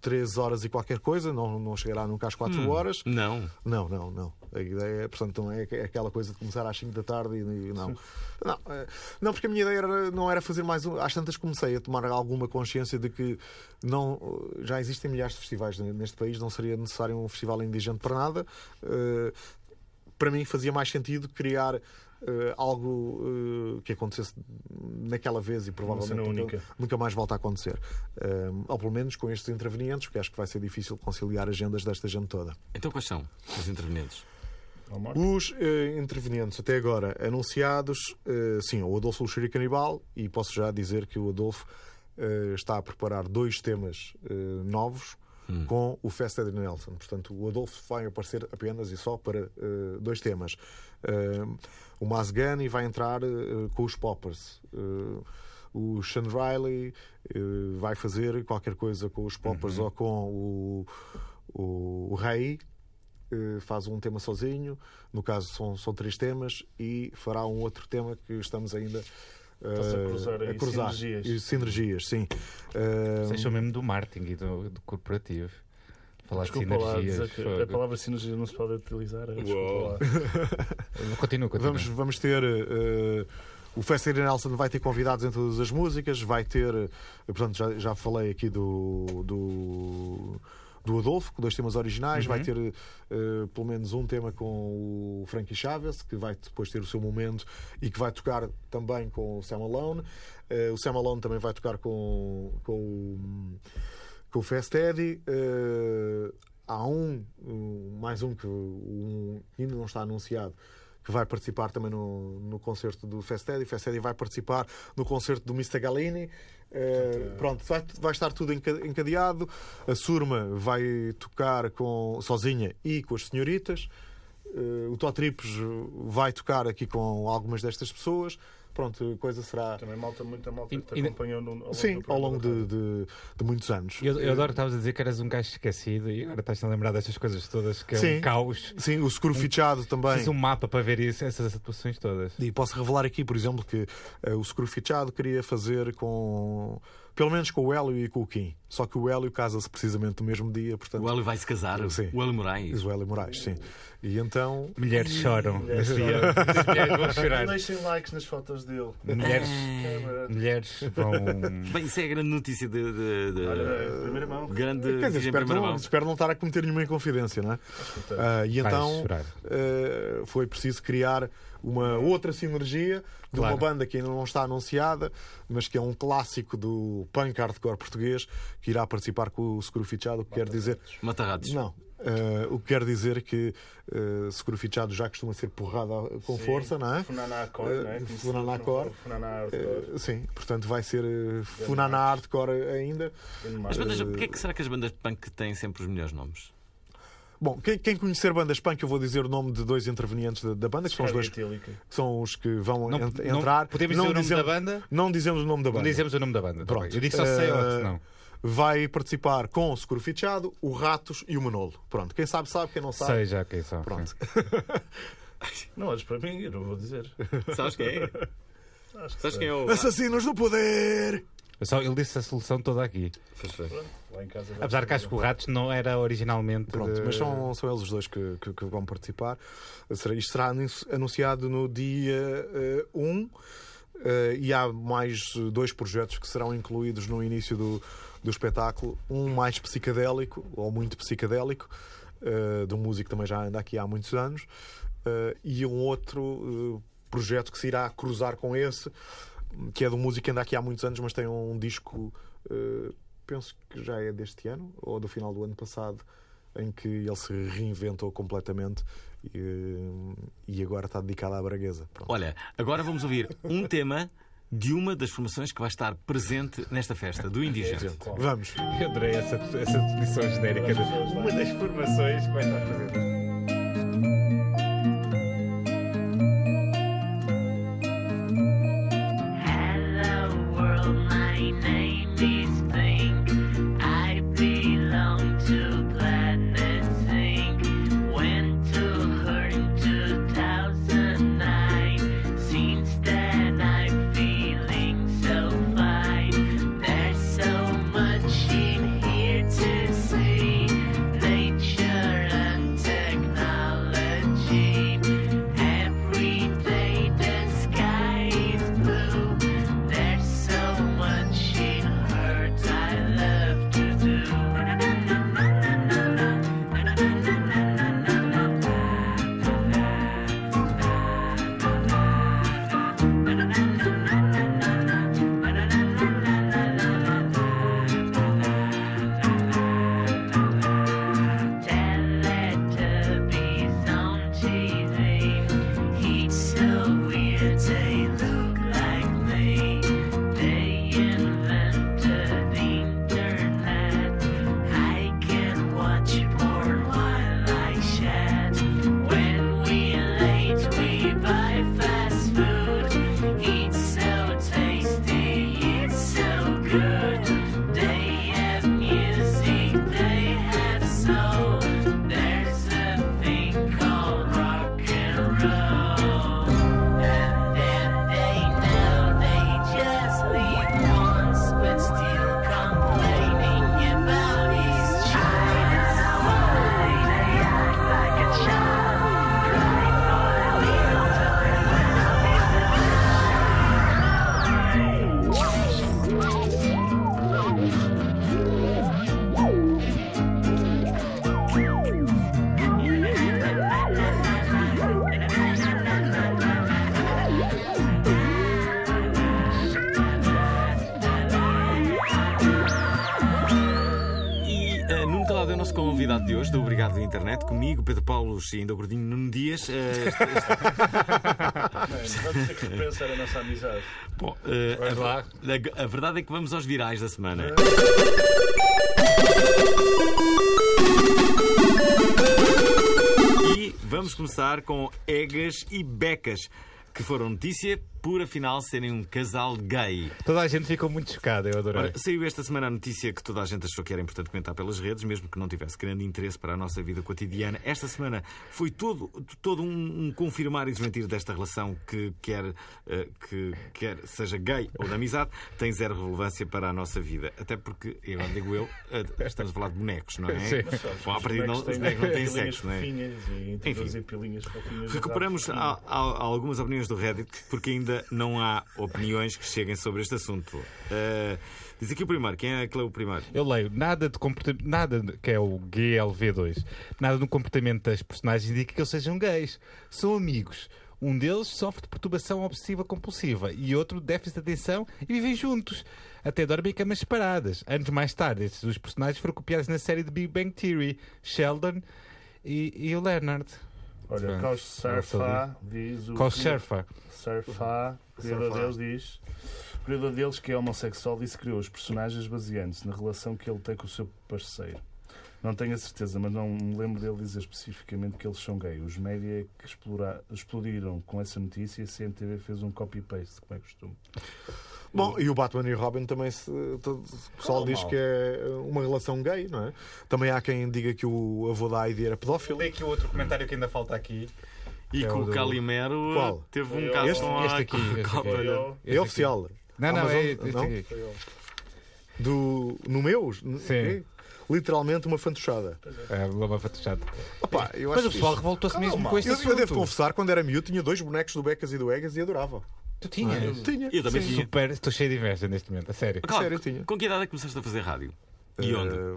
3 horas e qualquer coisa, não, não chegará nunca às 4 Hum. horas. Não. Não, não, não. A ideia é, portanto, não é aquela coisa de começar às 5 da tarde e, e não. Não, uh, não, porque a minha ideia era, não era fazer mais um. Às tantas comecei a tomar alguma consciência de que não, já existem milhares de festivais neste país, não seria necessário um festival indigente para nada. Uh, para mim fazia mais sentido criar eh, algo eh, que acontecesse naquela vez e provavelmente nunca, nunca mais volta a acontecer. Eh, ou pelo menos com estes intervenientes, porque acho que vai ser difícil conciliar agendas desta gente toda. Então quais são os intervenientes? Os eh, intervenientes até agora anunciados, eh, sim, o Adolfo Luxúria Canibal, e posso já dizer que o Adolfo eh, está a preparar dois temas novos com o Festa de Nelson. Portanto, o Adolfo vai aparecer apenas e só para dois temas. Eh, o Mazgani vai entrar eh, com os Poppers. Eh, o Sean Riley eh, vai fazer qualquer coisa com os Poppers ou com o, o, o Rai eh, faz um tema sozinho, no caso são, são três temas, e fará um outro tema que estamos ainda a cruzar aí sinergias. E sinergias, sim. Vocês são mesmo do marketing e do, do corporativo. Falar Desculpa de lá, sinergias. dizer que fogo. a palavra sinergia não se pode utilizar. é, lá. Continua, continua. vamos, vamos ter. eh, o Festa de Nelson vai ter convidados em todas as músicas, vai ter. eh, Portanto, já, já falei aqui do. do do Adolfo, com dois temas originais, vai ter eh, pelo menos um tema com o Frankie Chaves, que vai depois ter o seu momento e que vai tocar também com o Sam Alone. Eh, o Sam Alone também vai tocar com, com o com o Fast Eddie. eh, há um, um- mais um que um, ainda não está anunciado, que vai participar também no, no concerto do. Fast Eddie vai participar no concerto do Mr. Galini. Eh, pronto, vai, vai estar tudo enca- encadeado. A Surma vai tocar com, sozinha e com as senhoritas. Eh, o Totripes vai tocar aqui com algumas destas pessoas. Pronto, a coisa será. Também malta, muita malta que te acompanhou no, ao longo Sim, ao longo de, de- de muitos anos. Eu, eu adoro que estavas a dizer que eras um gajo esquecido e agora estás a lembrar destas coisas todas, que é Sim. um caos. Sim, o seguro fichado também. Preciso um mapa para ver isso, essas atuações todas. E posso revelar aqui, por exemplo, que eh, o seguro fichado queria fazer com. Pelo menos com o Hélio e com o Kim. Só que o Hélio casa-se precisamente no mesmo dia, portanto. O Hélio vai se casar. Sim. O Hélio Moraes. O Hélio Moraes, sim. E então. Mulheres choram. Mulheres. As mulheres vão chorar. Não deixem likes nas fotos dele. Mulheres, mulheres vão. Bem, isso é a grande notícia de. de, de- Olha, primeira mão. Grande Quer dizer, espero primeira não, mão. espero não estar a cometer nenhuma inconfidência, não é? Ah, e então eh, foi preciso criar uma outra sinergia de uma Claro. banda que ainda não está anunciada, mas que é um clássico do punk hardcore português, que irá participar com o Seguro Fichado, o que quer dizer. Matarrados. Não. Eh, o que quer dizer que uh, seguro fichado já costuma ser porrada com Sim. força, não é? Funaná Core, Eh, não é? Se Funaná Core. Funaná Hardcore. Eh, sim, portanto vai ser uh, Funana Hardcore ainda. As bandas, porquê é que será que as bandas de punk têm sempre os melhores nomes? Bom, quem, quem conhecer bandas punk, eu vou dizer o nome de dois intervenientes da, da banda, que são os dois que são os que vão Não- ent- não- entrar. podemos não dizer o nome dizendo- da banda? Não dizemos o nome da Não banda. dizemos o nome da banda. tá Pronto. Eu disse só sei, Eh, não. Vai participar com o Seguro Fichado, o Ratos e o Manolo. Pronto, quem sabe, sabe, quem não sabe. Sei já quem são. Pronto. Não olhes para mim, eu não vou dizer. Sabes quem é? Acho que Sabes quem é o. Assassinos do Poder! Só, ele disse a solução toda aqui. Pronto, lá em casa Apesar que ser acho que o Ratos não era originalmente. Pronto, de- mas são, são eles os dois que, que- que vão participar. Isto será anunci- anunciado no dia 1 e há mais dois projetos que serão incluídos no início do, do espetáculo. Um mais psicadélico, ou muito psicadélico, eh, de um músico que também já anda aqui há muitos anos, eh, e um outro eh, projeto que se irá cruzar com esse, que é um músico que anda aqui há muitos anos, mas tem um disco, eh, penso que já é deste ano, ou do final do ano passado, em que ele se reinventou completamente e, e agora está dedicado à braguesa. Pronto. Olha, agora vamos ouvir um tema de uma das formações que vai estar presente nesta festa, do Indigente. Vamos. Eu adorei essa, essa definição genérica de uma das formações que vai estar presente. Comigo, Pedro Paulo e ainda o gordinho Nuno Dias. Eh, este- este- Mano, vamos ter que repensar a nossa amizade. bom, Vamos a, lá. a- a verdade é que vamos aos virais da semana. E vamos começar com Egas e Becas, que foram notícia por afinal serem um casal gay. Toda a gente ficou muito chocada, eu adorei. Ora, saiu esta semana a notícia que toda a gente achou que era importante comentar pelas redes, mesmo que não tivesse grande interesse para a nossa vida cotidiana. Esta semana foi todo, todo um, um confirmar e desmentir desta relação que quer, eh, que quer seja gay ou de amizade, tem zero relevância para a nossa vida. Até porque, e agora digo eu, eh, estamos a falar de bonecos, não é? Sim. Bom, a partir de não, os bonecos não têm sexo, não é? E pilinhas fofinhas. Recuperamos a... a- a- algumas opiniões do Reddit, porque ainda não há opiniões que cheguem sobre este assunto. Uh, diz aqui o primeiro. Quem é que leu o primeiro? Eu leio nada de comportamento, nada que é o GLV2, nada no comportamento das personagens indica que eles sejam gays. São amigos. Um deles sofre de perturbação obsessiva compulsiva e outro déficit de atenção e vivem juntos. Até dormem em camas separadas. Anos mais tarde, estes dois personagens foram copiados na série de Big Bang Theory, Sheldon e, e o Leonard. Olha, Pronto. Caos Surfa diz o. Qual surfa? O criador deles diz. O criador deles, que é homossexual, disse que criou os personagens baseando-se na relação que ele tem com o seu parceiro. Não tenho a certeza, mas não me lembro dele dizer especificamente que eles são gay. Os média que explora- explodiram com essa notícia e a CMTV fez um copy-paste, como é costume. Bom, e o Batman e o Robin também se, todo, o pessoal diz Normal. que é uma relação gay, não é? Também há quem diga que o avô da Heidi era pedófilo. aqui o outro comentário que ainda falta aqui. E É com o do- Calimero Qual? teve um Este- caso com a este aqui, este aqui. Eu, É oficial. Não, não, Amazon- é este não? aqui. Do, no meu? Sim. Literalmente uma fantochada. É, uma fatuchada. Opa, eu Mas acho o pessoal revoltou-se mesmo com este eu, assunto. eu devo confessar, quando era miúdo, tinha dois bonecos do Becas e do Egas e adorava. Tu tinhas? Tinha. Eu também tinha. Super, estou cheio de inveja neste momento, a sério. Claro, sério, tinha. Com que idade é que começaste a fazer rádio? E onde? Eh,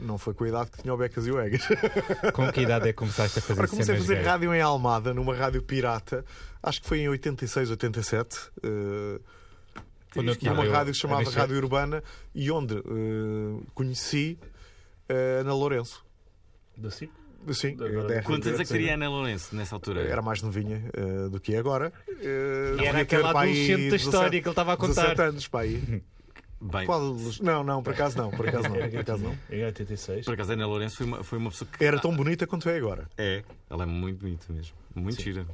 não foi com a idade que tinha o Becas e o Egas. Com que idade é que começaste a fazer Ora, comecei a fazer rádio em Almada, numa rádio pirata. Acho que foi em 86, 87. eh, Quando eu tinha estava uma eu rádio que se a chamava. Rádio Urbana e onde eh, conheci eh, Ana Lourenço. da SIC? Sim, Quantos anos é que sim. teria a Ana Lourenço nessa altura? Era mais novinha eh, do que é agora. E era aquela adolescente da história que ele estava a contar. 17 anos, pá, aí. Bem, Qual? Não, não, por acaso não, por acaso não, por acaso não. Em 86. por acaso a Ana Lourenço foi uma, foi uma pessoa que. Era tão bonita quanto é agora. É, ela é muito bonita mesmo. Muito gira.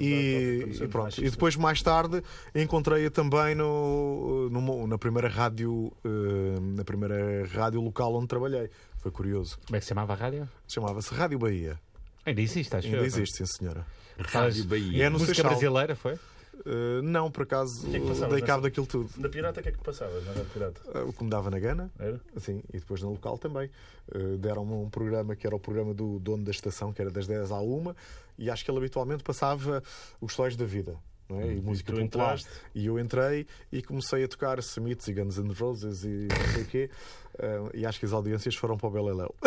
E, e pronto. E depois, mais tarde, encontrei-a também no, numa- na primeira rádio eh, na primeira rádio local onde trabalhei. Foi curioso. Como é que se chamava a rádio? Chamava-se Rádio Bahia. Ainda existe, acho Ainda eu. existe, sim senhora. Rádio Bahia. É no Música Seixal. brasileira, foi? Eh, não, por acaso, que é que dei cabo nessa- daquilo tudo. Na Pirata, o que é que passava? Na Pirata? Eh, O que me dava na gana, Era? Sim, e depois no local também. Eh, Deram-me um programa que era o programa do dono da estação, que era das 10 à 1, e acho que ele habitualmente passava os sóis da vida. É? E música tu popular. entraste? E eu entrei e comecei a tocar Smiths e Guns N' Roses e não sei o quê. Eh, e acho que as audiências foram para o Beleléu. Sim,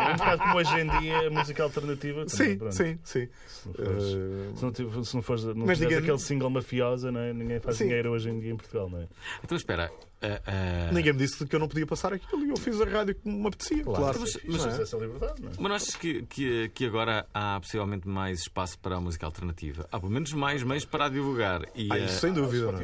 é um bocado como hoje em dia a música alternativa. também, Sim, pronto. sim, sim. Se não fores, Eh, se não, tiv- se não fores não Mas tiveres ninguém- aquele single mafiosa, não é? ninguém faz Sim. dinheiro hoje em dia em Portugal, não é? Então espera. ah, ah, Ninguém me disse que eu não podia passar aquilo e eu fiz a rádio que me apetecia. Claro. Mas- Mas, mas- essa liberdade, não é? Mas não achas que, que, que agora há possivelmente mais espaço para a música alternativa? Há pelo menos mais meios para a divulgar. E, Ah, ah, isso sem dúvida. não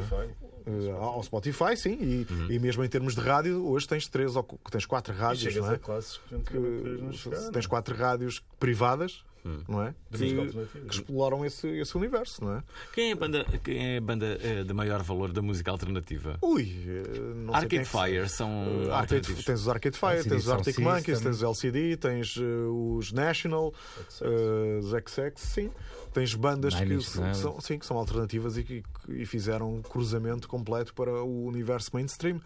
é? Spotify. Eh, ao Spotify, sim, e, e mesmo em termos de rádio, hoje tens três ou tens quatro E rádios, chegas não é? a classes que não chegar. Que, tens quatro rádios privadas, não é? De Que, que exploram esse, esse universo, não é? quem é a banda, quem é a banda ah, de maior valor da música alternativa? Ui, eh, não sei quem é Arcade que- Fire são Eh, Arcade, tens os Arcade Fire, LCD tens os Arctic System. Monkeys, tens os LCD, tens eh, os National, os XX, sim. Tens bandas que, Inch são- sim, que são alternativas e que e fizeram um cruzamento completo para o universo mainstream.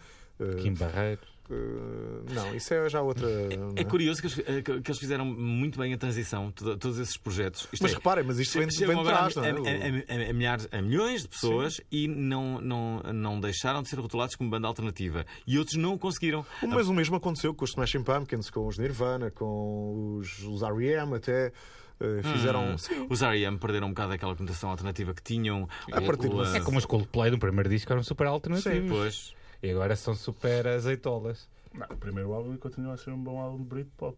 Kim Barreiro. Eh, não, isso é já outra. não É curioso que eles, eh, que eles fizeram muito bem a transição, toda- todos esses projetos. Isto Mas é, reparem, mas isto vem, vem de trás, não a, é? a- a- a- a milhares, a milhões de pessoas e não, não, não deixaram de ser rotulados como banda alternativa. E outros não o conseguiram. Mas o mesmo aconteceu com os Smashing Pumpkins, com os Nirvana, com os, os R.E.M. até. eh, fizeram. Hum. Sim, Os R.E.M. perderam um bocado aquela conotação alternativa que tinham. A partir de O, eh, É como os Coldplay do primeiro disco eram super alternativos. Pois. E agora são super azeitolas. Não, o primeiro álbum continua a ser um bom álbum de Britpop.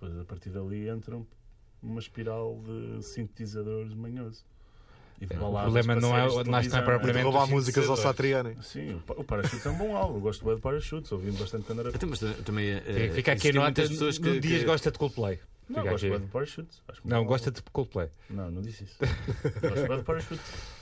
Depois a partir dali entram uma espiral de sintetizadores manhoso. E de É, o baladas problema não é- de não é propriamente- roubar músicas ao. Satriani. Sim, o Pa- o Parachutes é um bom álbum. Eu gosto bem de Parachutes, ouvi bastante quando era. Então, mas também. eh, Fica- aqui a nota. muitas pessoas no que. Dias que- gosta de Coldplay. Não, Fica gosto bem de Parachutes. Acho Não, gosta de Coldplay. Não, não disse isso. gosto bem de Parachutes.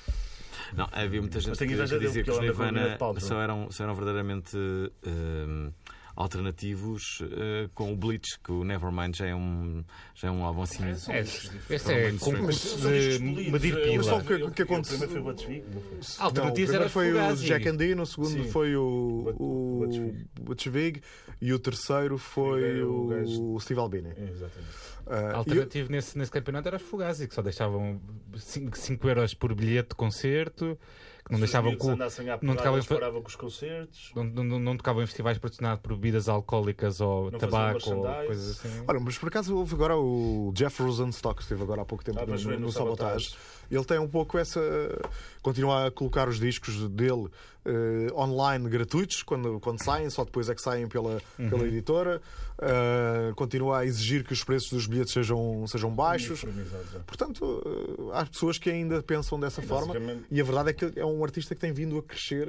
Não, havia muita gente que, que dizia que os Nirvana só não? eram, só eram verdadeiramente eh, alternativos eh, com o Bleach, que o Nevermind já é um, já é um álbum assim. É, diferentes. este é Mas- concurso de medir Eu- Mas só pila. o que- o que eu- aconteceu- O primeiro foi o Butch Vig, não foi? Não, o Alternativo era primeiro foi o. Jack Andino, o segundo Sim. foi o, O Butch Vig. E o terceiro foi o o, Steve Albini. É, exatamente. Ah, Alternativo nesse, nesse campeonato era os Fugazi, que só deixavam 5 euros por bilhete de concerto, que não Se os deixavam com, não tocavam em com os concertos. não, não, não tocavam em festivais patrocinados por bebidas alcoólicas ou Não tabaco ou coisas assim. Olha, mas por acaso houve agora o Jeff Rosenstock, que esteve agora há pouco tempo Ah, no, no no Sabotage. Sabotage. Ele tem um pouco essa. Continua a colocar os discos dele eh, online gratuitos, quando, quando saem, só depois é que saem pela, Uhum. pela editora. Eh, continua a exigir que os preços dos bilhetes sejam, sejam baixos. Já. Portanto, eh, há pessoas que ainda pensam dessa forma basicamente- e a verdade é que é um artista que tem vindo a crescer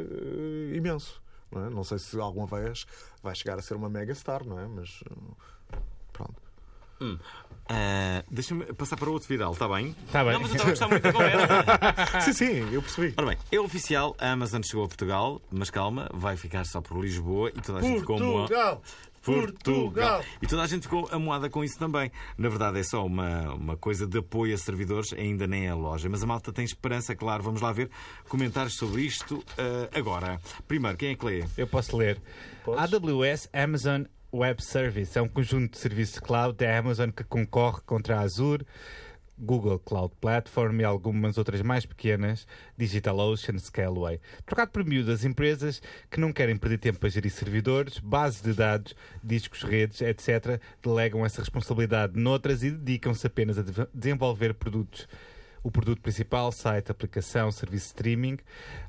imenso. Não, é? não sei se alguma vez vai chegar a ser uma mega star, não é? Mas pronto. Ah, Deixa-me passar para outro viral, está bem? Tá bem. Não, mas eu estava a gostar muito da conversa. sim, sim, eu percebi. Ora bem, é oficial, a Amazon chegou a Portugal, mas calma, vai ficar só por Lisboa e toda a gente ficou Portugal! Portugal! E toda a gente ficou amoada com isso também. Na verdade, é só uma, uma coisa de apoio a servidores, ainda nem é a loja. Mas a malta tem esperança, claro. Vamos lá ver comentários sobre isto ah, agora. Primeiro, quem é que lê? Eu posso ler. Podes? AWS Amazon Web Service é um conjunto de serviços cloud da Amazon que concorre contra a Azure, Google Cloud Platform e algumas outras mais pequenas, DigitalOcean, Scaleway. Trocado por miúdas empresas que não querem perder tempo a gerir servidores, bases de dados, discos, redes, etc., delegam essa responsabilidade noutras e dedicam-se apenas a de- desenvolver produtos o produto principal, site, aplicação, serviço de streaming.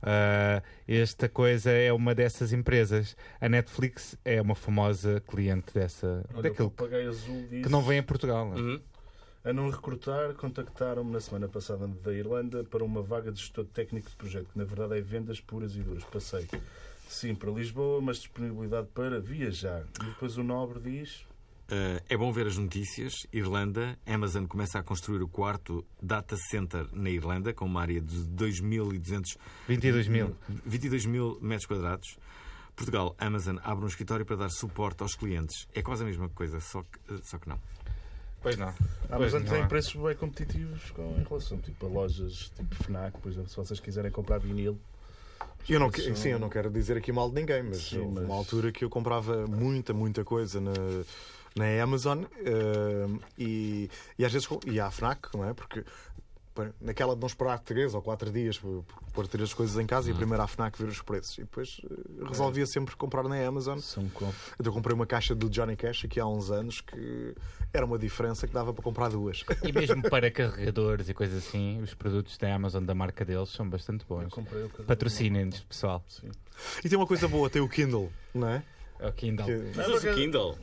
Ah, esta coisa é uma dessas empresas. A Netflix é uma famosa cliente dessa, Olha, daquilo o papagaio azul disse, que não vem em Portugal. não é? Uhum. A não recrutar, contactaram-me na semana passada da Irlanda para uma vaga de gestor técnico de projeto, que na verdade é vendas puras e duras. Passei, sim, para Lisboa, mas disponibilidade para viajar. E depois o Nobre diz: Uh, é bom ver as notícias. Irlanda, Amazon começa a construir o quarto data center na Irlanda, com uma área de 2.200 22 mil. 22 mil metros quadrados. Portugal, Amazon abre um escritório para dar suporte aos clientes. É quase a mesma coisa, só que, só que não. Pois não. Antes não tem preços bem competitivos com, em relação tipo, a lojas tipo FNAC, por exemplo, se vocês quiserem comprar vinil. Eu não, que- sim, eu não quero dizer aqui mal de ninguém, mas Sim, mas- uma altura que eu comprava muita, muita coisa na, na Amazon eh, e, e às vezes e à FNAC, não é? Porque naquela de não esperar três ou quatro dias por, ter as coisas em casa e primeiro à FNAC ver os preços e depois eh, resolvia sempre comprar na Amazon. Então, Eu comprei uma caixa do Johnny Cash aqui há uns anos que era uma diferença que dava para comprar duas. E mesmo para carregadores e coisas assim, os produtos da Amazon da marca deles são bastante bons. Patrocinem-nos, pessoal. Sim. E tem uma coisa boa, tem o Kindle, não é? É o Kindle. Que- Mas o Kindle.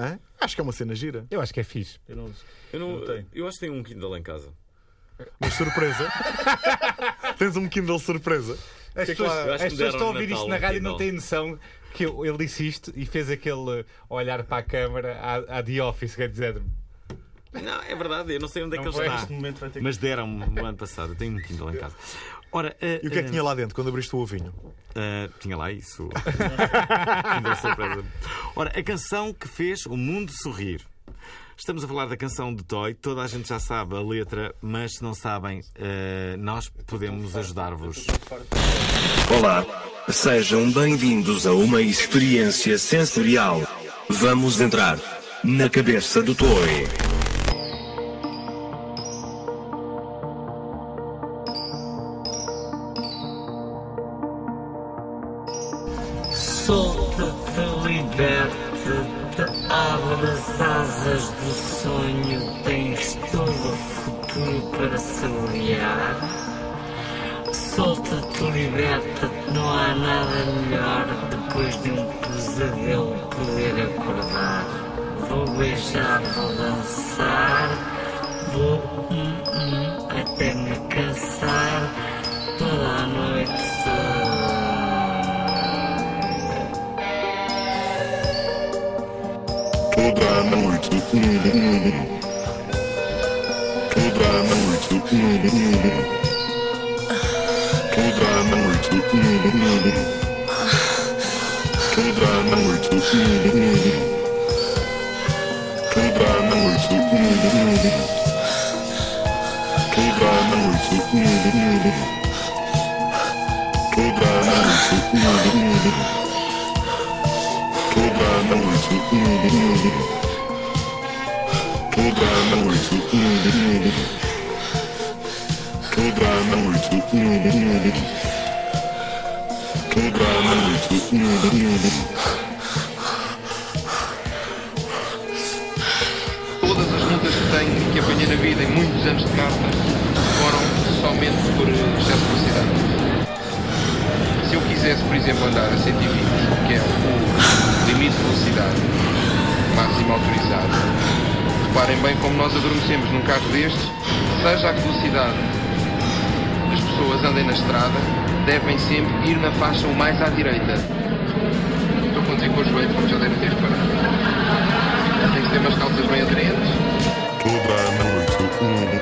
É? Acho que é uma cena gira. Eu acho que é fixe. Eu não. Eu, não, Não tenho. eu acho que tenho um Kindle em casa. Mas surpresa. Tens um Kindle surpresa. As Que é pessoas, as que pessoas estão a ouvir isto na rádio e não têm noção que eu- ele disse isto e fez aquele olhar para a câmara à, à The Office, quer dizer. Não, é verdade, eu não sei onde é que Não ele foi. está. Que. Mas deram-me no ano passado. Eu tenho um Kindle em casa. Ora, eh, E o que é que eh, tinha lá dentro quando abriste o ovinho? eh, tinha lá isso. Surpresa. Ora, a canção que fez o mundo sorrir. Estamos a falar da canção de Toy. Toda a gente já sabe a letra, mas se não sabem, eh, nós podemos ajudar-vos. Olá, sejam bem-vindos a uma experiência sensorial. Vamos entrar na cabeça do Toy. De carta, foram somente por excesso de velocidade. Se eu quisesse, por exemplo, andar a 120, que é o limite de velocidade máximo autorizado, reparem bem como nós adormecemos num carro destes, seja a que velocidade as pessoas andem na estrada, devem sempre ir na faixa o mais à direita. Estou a conduzir com o joelho, como já devem ter reparado. Tem que ter umas calças bem aderentes. Toda a noite. Toda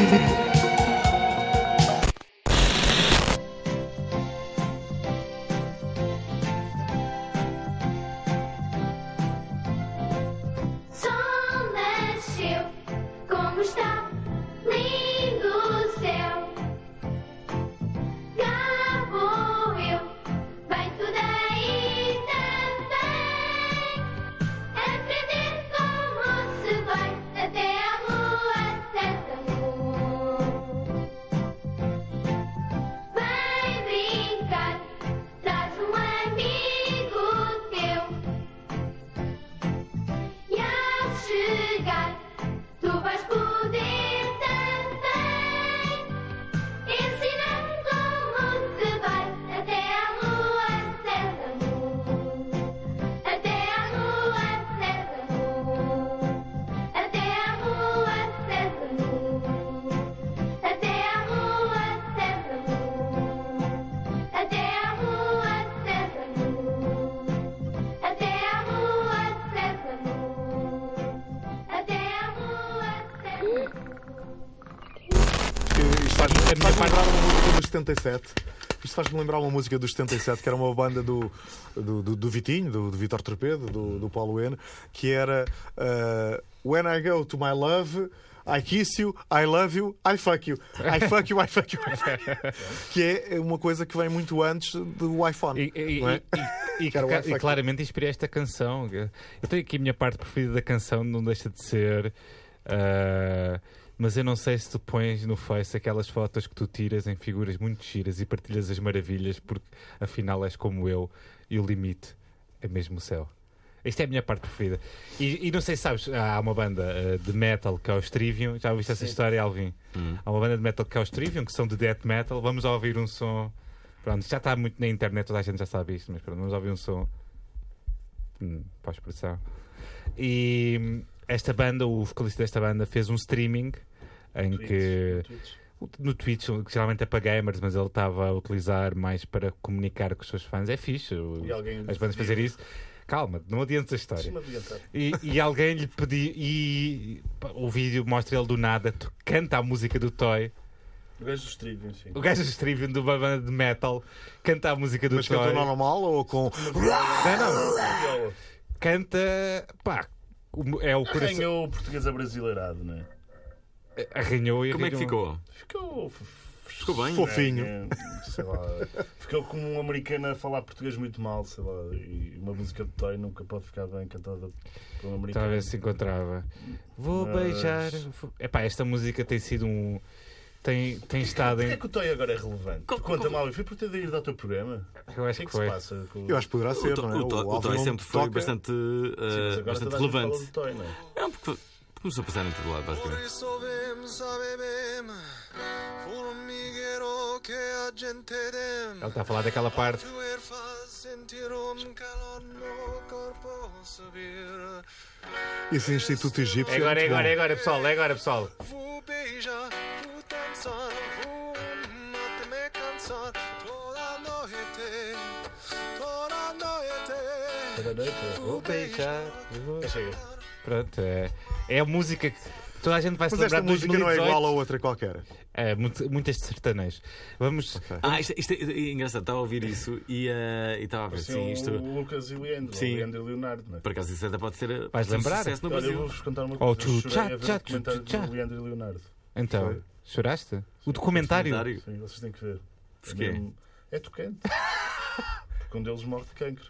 77. Isto faz-me lembrar uma música dos 77, que era uma banda do, do, do, do Vitinho, do, do Vitor Torpedo, do, do Paulo N, que era uh, When I go to my love. I kiss you, I love you, I fuck you. I fuck you, I fuck you, I fuck you. Que é uma coisa que vem muito antes do iPhone. E, e- é? e- e- Que claramente inspirei esta canção. Eu tenho aqui a minha parte preferida da canção, não deixa de ser. ah, mas eu não sei se tu pões no Face aquelas fotos que tu tiras em figuras muito giras e partilhas as maravilhas, porque afinal és como eu e o limite é mesmo o céu. Esta é a minha parte preferida. E, e não sei se sabes, há uma banda ah, de metal que é o Strivium. Já ouviste essa história, Alvin? Há uma banda de metal que é o Strivium, que são de death metal. Vamos ouvir um som. Pronto, já está muito na internet, toda a gente já sabe isto, mas pronto, vamos ouvir um som hum, para a expressão. E hum, esta banda, o vocalista desta banda, fez um streaming em que no Twitch, que geralmente é para gamers, mas ele estava a utilizar mais para comunicar com os seus fãs. É fixe as bandas fazer isso. Calma, não adiantes a história. E, e alguém lhe pediu. E o vídeo mostra ele do nada, tu- canta a música do Toy. O gajo dos Trivium, sim. O gajo do Strivium de uma banda de metal canta a música do Mas Toy. cantou normal ou com. Não, não. Canta. Pá, é o coração. Arranhou o português abrasileirado, não é? Arranhou e Como é que arranhou. ficou? Ficou. Ficou bem. Fofinho. É, sei lá. Ficou como um americano a falar português muito mal, sei lá. E uma música de Toy nunca pode ficar bem cantada por um americano. Talvez se encontrava. Vou Mas- beijar. Epá, esta música tem sido um. Tem, tem estado Porquê é em. que o Toy agora é relevante? Co- co- Conta-me, Alvin, foi por ter de ir ao teu programa? Eu O acho que é que que se foi. passa? Com... Eu acho que poderá O, ser, to, não é? o, to, o Alvin Toy sempre foi toca. bastante, Sim, uh, bastante a gente fala relevante. Toy, não é? Não, porque começou a passar em todo lado, basicamente. Ele está a falar daquela parte. Esse Instituto Egípcio. É agora, é agora, é agora, pessoal. É agora, pessoal. Toda noite. Vou beijar. vou- É, chega. Pronto, é, é a música que toda a gente vai se Mas esta lembrar de música não é 2018. igual a outra qualquer. É, muitas de sertanejos. Vamos. Ah, isto, isto é, é engraçado, estava a ouvir isso e e estava a ver, Assim, sim, isto. O Lucas e o Leandro. Sim. O Leandro e o Leonardo, não é? Por acaso isso até pode ser Vais um lembrar? sucesso no Olha, eu Brasil. vou-vos contar uma Oh, coisa. tchu, Eu chorei tchá, tchá, o documentário tchá. do Leandro e Leonardo. Então, Foi. choraste? O documentário? Documentário. Sim, vocês têm que ver. É, Porquê? mesmo- é tocante. Porque um deles morre de cancro.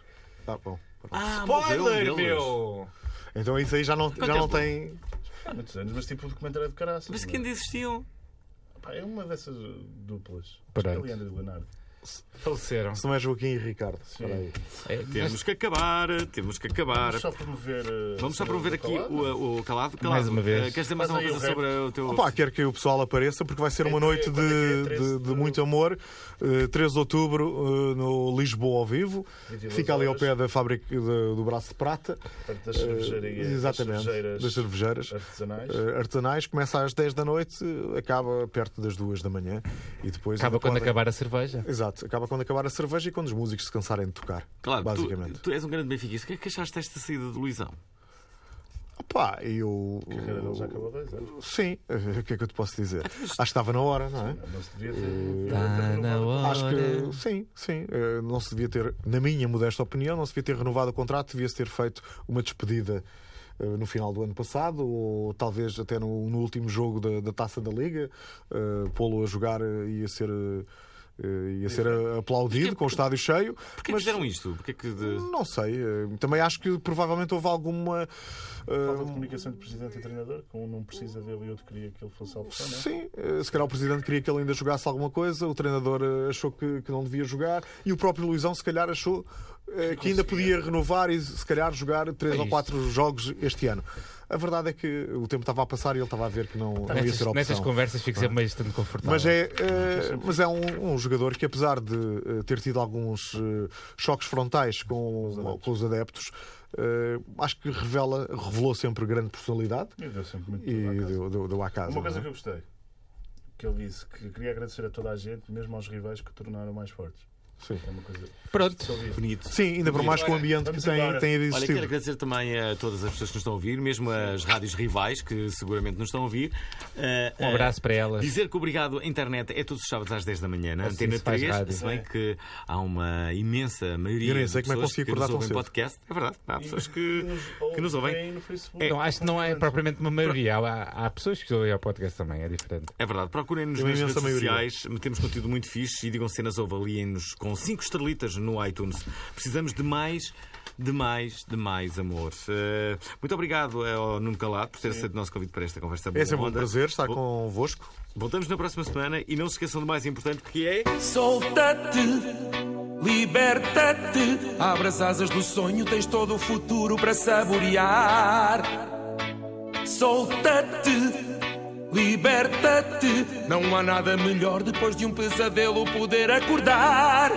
Tá bom. Ah, Spoiler, meu! Então isso aí já não, já não tempo? tem. Há muitos anos, mas tipo o documentário é de caraças. Mas que é? ainda existiam. Pá, é uma dessas duplas. Acho que. É Leandro e Leonardo. Faleceram. Se não é Joaquim e Ricardo. Sim. Espera aí. É, Temos que acabar, temos que acabar. Vamos só promover. uh, Vamos só promover aqui o, o calado. calado. Mais uma vez. Eh, Queres dizer mais Faz uma coisa sobre o teu. Opa, quero que o pessoal apareça porque vai ser uma É noite tre- quando é é? de, 13 de, de- muito amor. Eh, 13 de outubro uh, no Lisboa ao vivo. 22 Fica ali ao pé da fábrica de- do Braço de Prata. perto das Eh, cervejarias. exatamente. cervejeiras Das cervejeiras. artesanais. eh, artesanais. Começa às 10 da noite, eh, acaba perto das 2 da manhã. E depois Acaba quando podem- acabar a cerveja. Exato, acaba quando acabar a cerveja e quando os músicos se cansarem de tocar. Claro, tu, basicamente. tu és um grande benfiquista. O que é que achaste desta saída de Luizão? Pá, eu. A carreira dele já acabou há dois anos. Sim, eh, o que é que eu te posso dizer? Acho que estava na hora, não é? Não se devia ter. Eh, devia ter Tá na hora. Acho que sim, sim. Eh, Não se devia ter, na minha modesta opinião, não se devia ter renovado o contrato, devia-se ter feito uma despedida eh, no final do ano passado, ou talvez até no, no último jogo da, da taça da Liga. Eh, Pô-lo a jogar eh, ia ser. eh, ia ser eh, aplaudido com o estádio cheio. Porquê mas- fizeram isto? Porquê que de... Não sei. eh, Também acho que provavelmente houve alguma. eh, Falta de comunicação de presidente e treinador, que um não precisa dele e outro queria que ele fosse a opção, não é? Sim, eh, se calhar o presidente queria que ele ainda jogasse alguma coisa, o treinador eh, achou que, que não devia jogar e o próprio Luizão, se calhar, achou eh, que ainda podia renovar e se calhar jogar três É ou quatro jogos este ano. A verdade é que o tempo estava a passar e ele estava a ver que não, não ia Nessas, ser nessas opção. conversas fico sempre meio estando confortável. Mas é, eh, mas é um, um jogador que, apesar de eh, ter tido alguns eh, choques frontais com, com os adeptos, acho que revela, revelou sempre grande personalidade E deu sempre muito e à deu, deu, deu à casa. Uma coisa não que é? eu gostei, que ele disse que queria agradecer a toda a gente, mesmo aos rivais que o tornaram mais fortes. É uma coisa. Pronto. Bonito. Sim, ainda por mais com o ambiente que Vamos tem, embora. tem Olha, quero agradecer também a todas as pessoas que nos estão a ouvir, mesmo as rádios rivais que seguramente nos estão a ouvir. Uh, Um abraço para elas. Dizer que obrigado à internet é todos os sábados às 10 da manhã na Assim Antena se faz 3, rádio. se bem que há uma imensa maioria Eu nem de sei como é que pessoas consegui que nos acordar ouvem podcast. É verdade, há pessoas que, que nos ouvem. Facebook. Não, acho que não é propriamente uma maioria. Há, há pessoas que ouvem ao podcast também, é diferente. É verdade, procurem-nos nas redes maioria. sociais, metemos conteúdo muito fixe e digam cenas ou avaliem-nos com 5 estrelitas no iTunes. Precisamos de mais, de mais, de mais amor. Uh, muito obrigado ao Nuno Calado por ter aceito o nosso convite para esta conversa boa É sempre um onda. prazer estar Vol- convosco. Voltamos na próxima semana e não se esqueçam do mais importante que é. Solta-te, liberta-te. Abre as asas do sonho, tens todo o futuro para saborear. Solta-te, liberta-te. Não há nada melhor depois de um pesadelo poder acordar.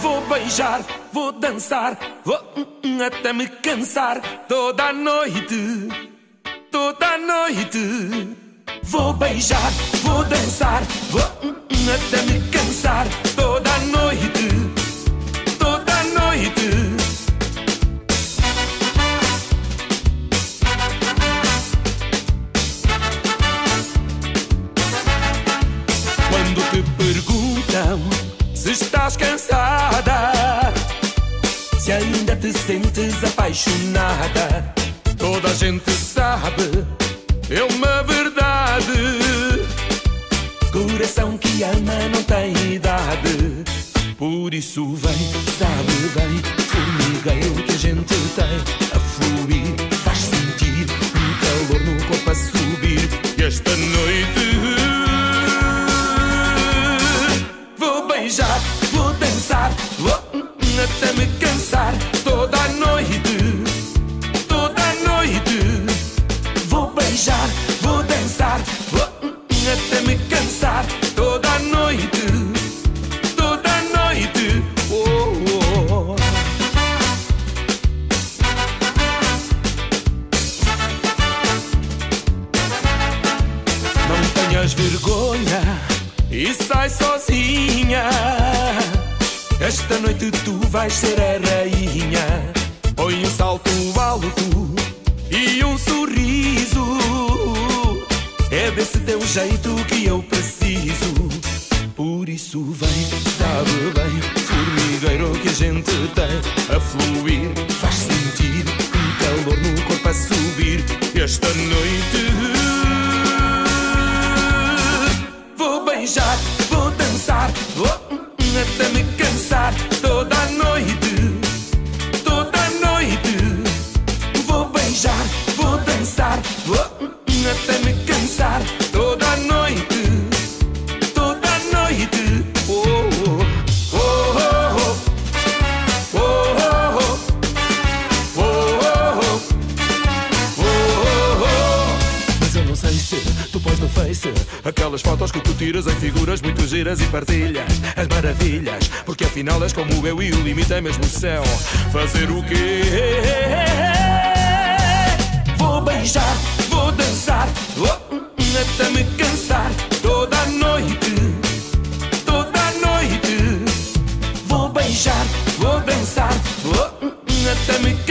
Vou beijar, vou dançar, vou hum, hum, até me cansar toda a noite toda a noite. Vou beijar, vou dançar, vou hum, até me cansar toda a noite. Estás cansada, se ainda te sentes apaixonada. Toda a gente sabe, é uma verdade. Coração que ama não tem idade. Por isso vem, sabe bem, formigueiro que a gente tem a fluir. Faz sentir um calor no corpo a subir. Esta noite Look. disse Aquelas fotos que tu tiras em figuras muito giras e partilhas. As maravilhas, porque afinal és como eu e o limite é mesmo o céu. Fazer o quê? Vou beijar, vou dançar oh, Até me cansar. Toda a noite Toda a noite. Vou beijar, vou dançar oh, Até me cansar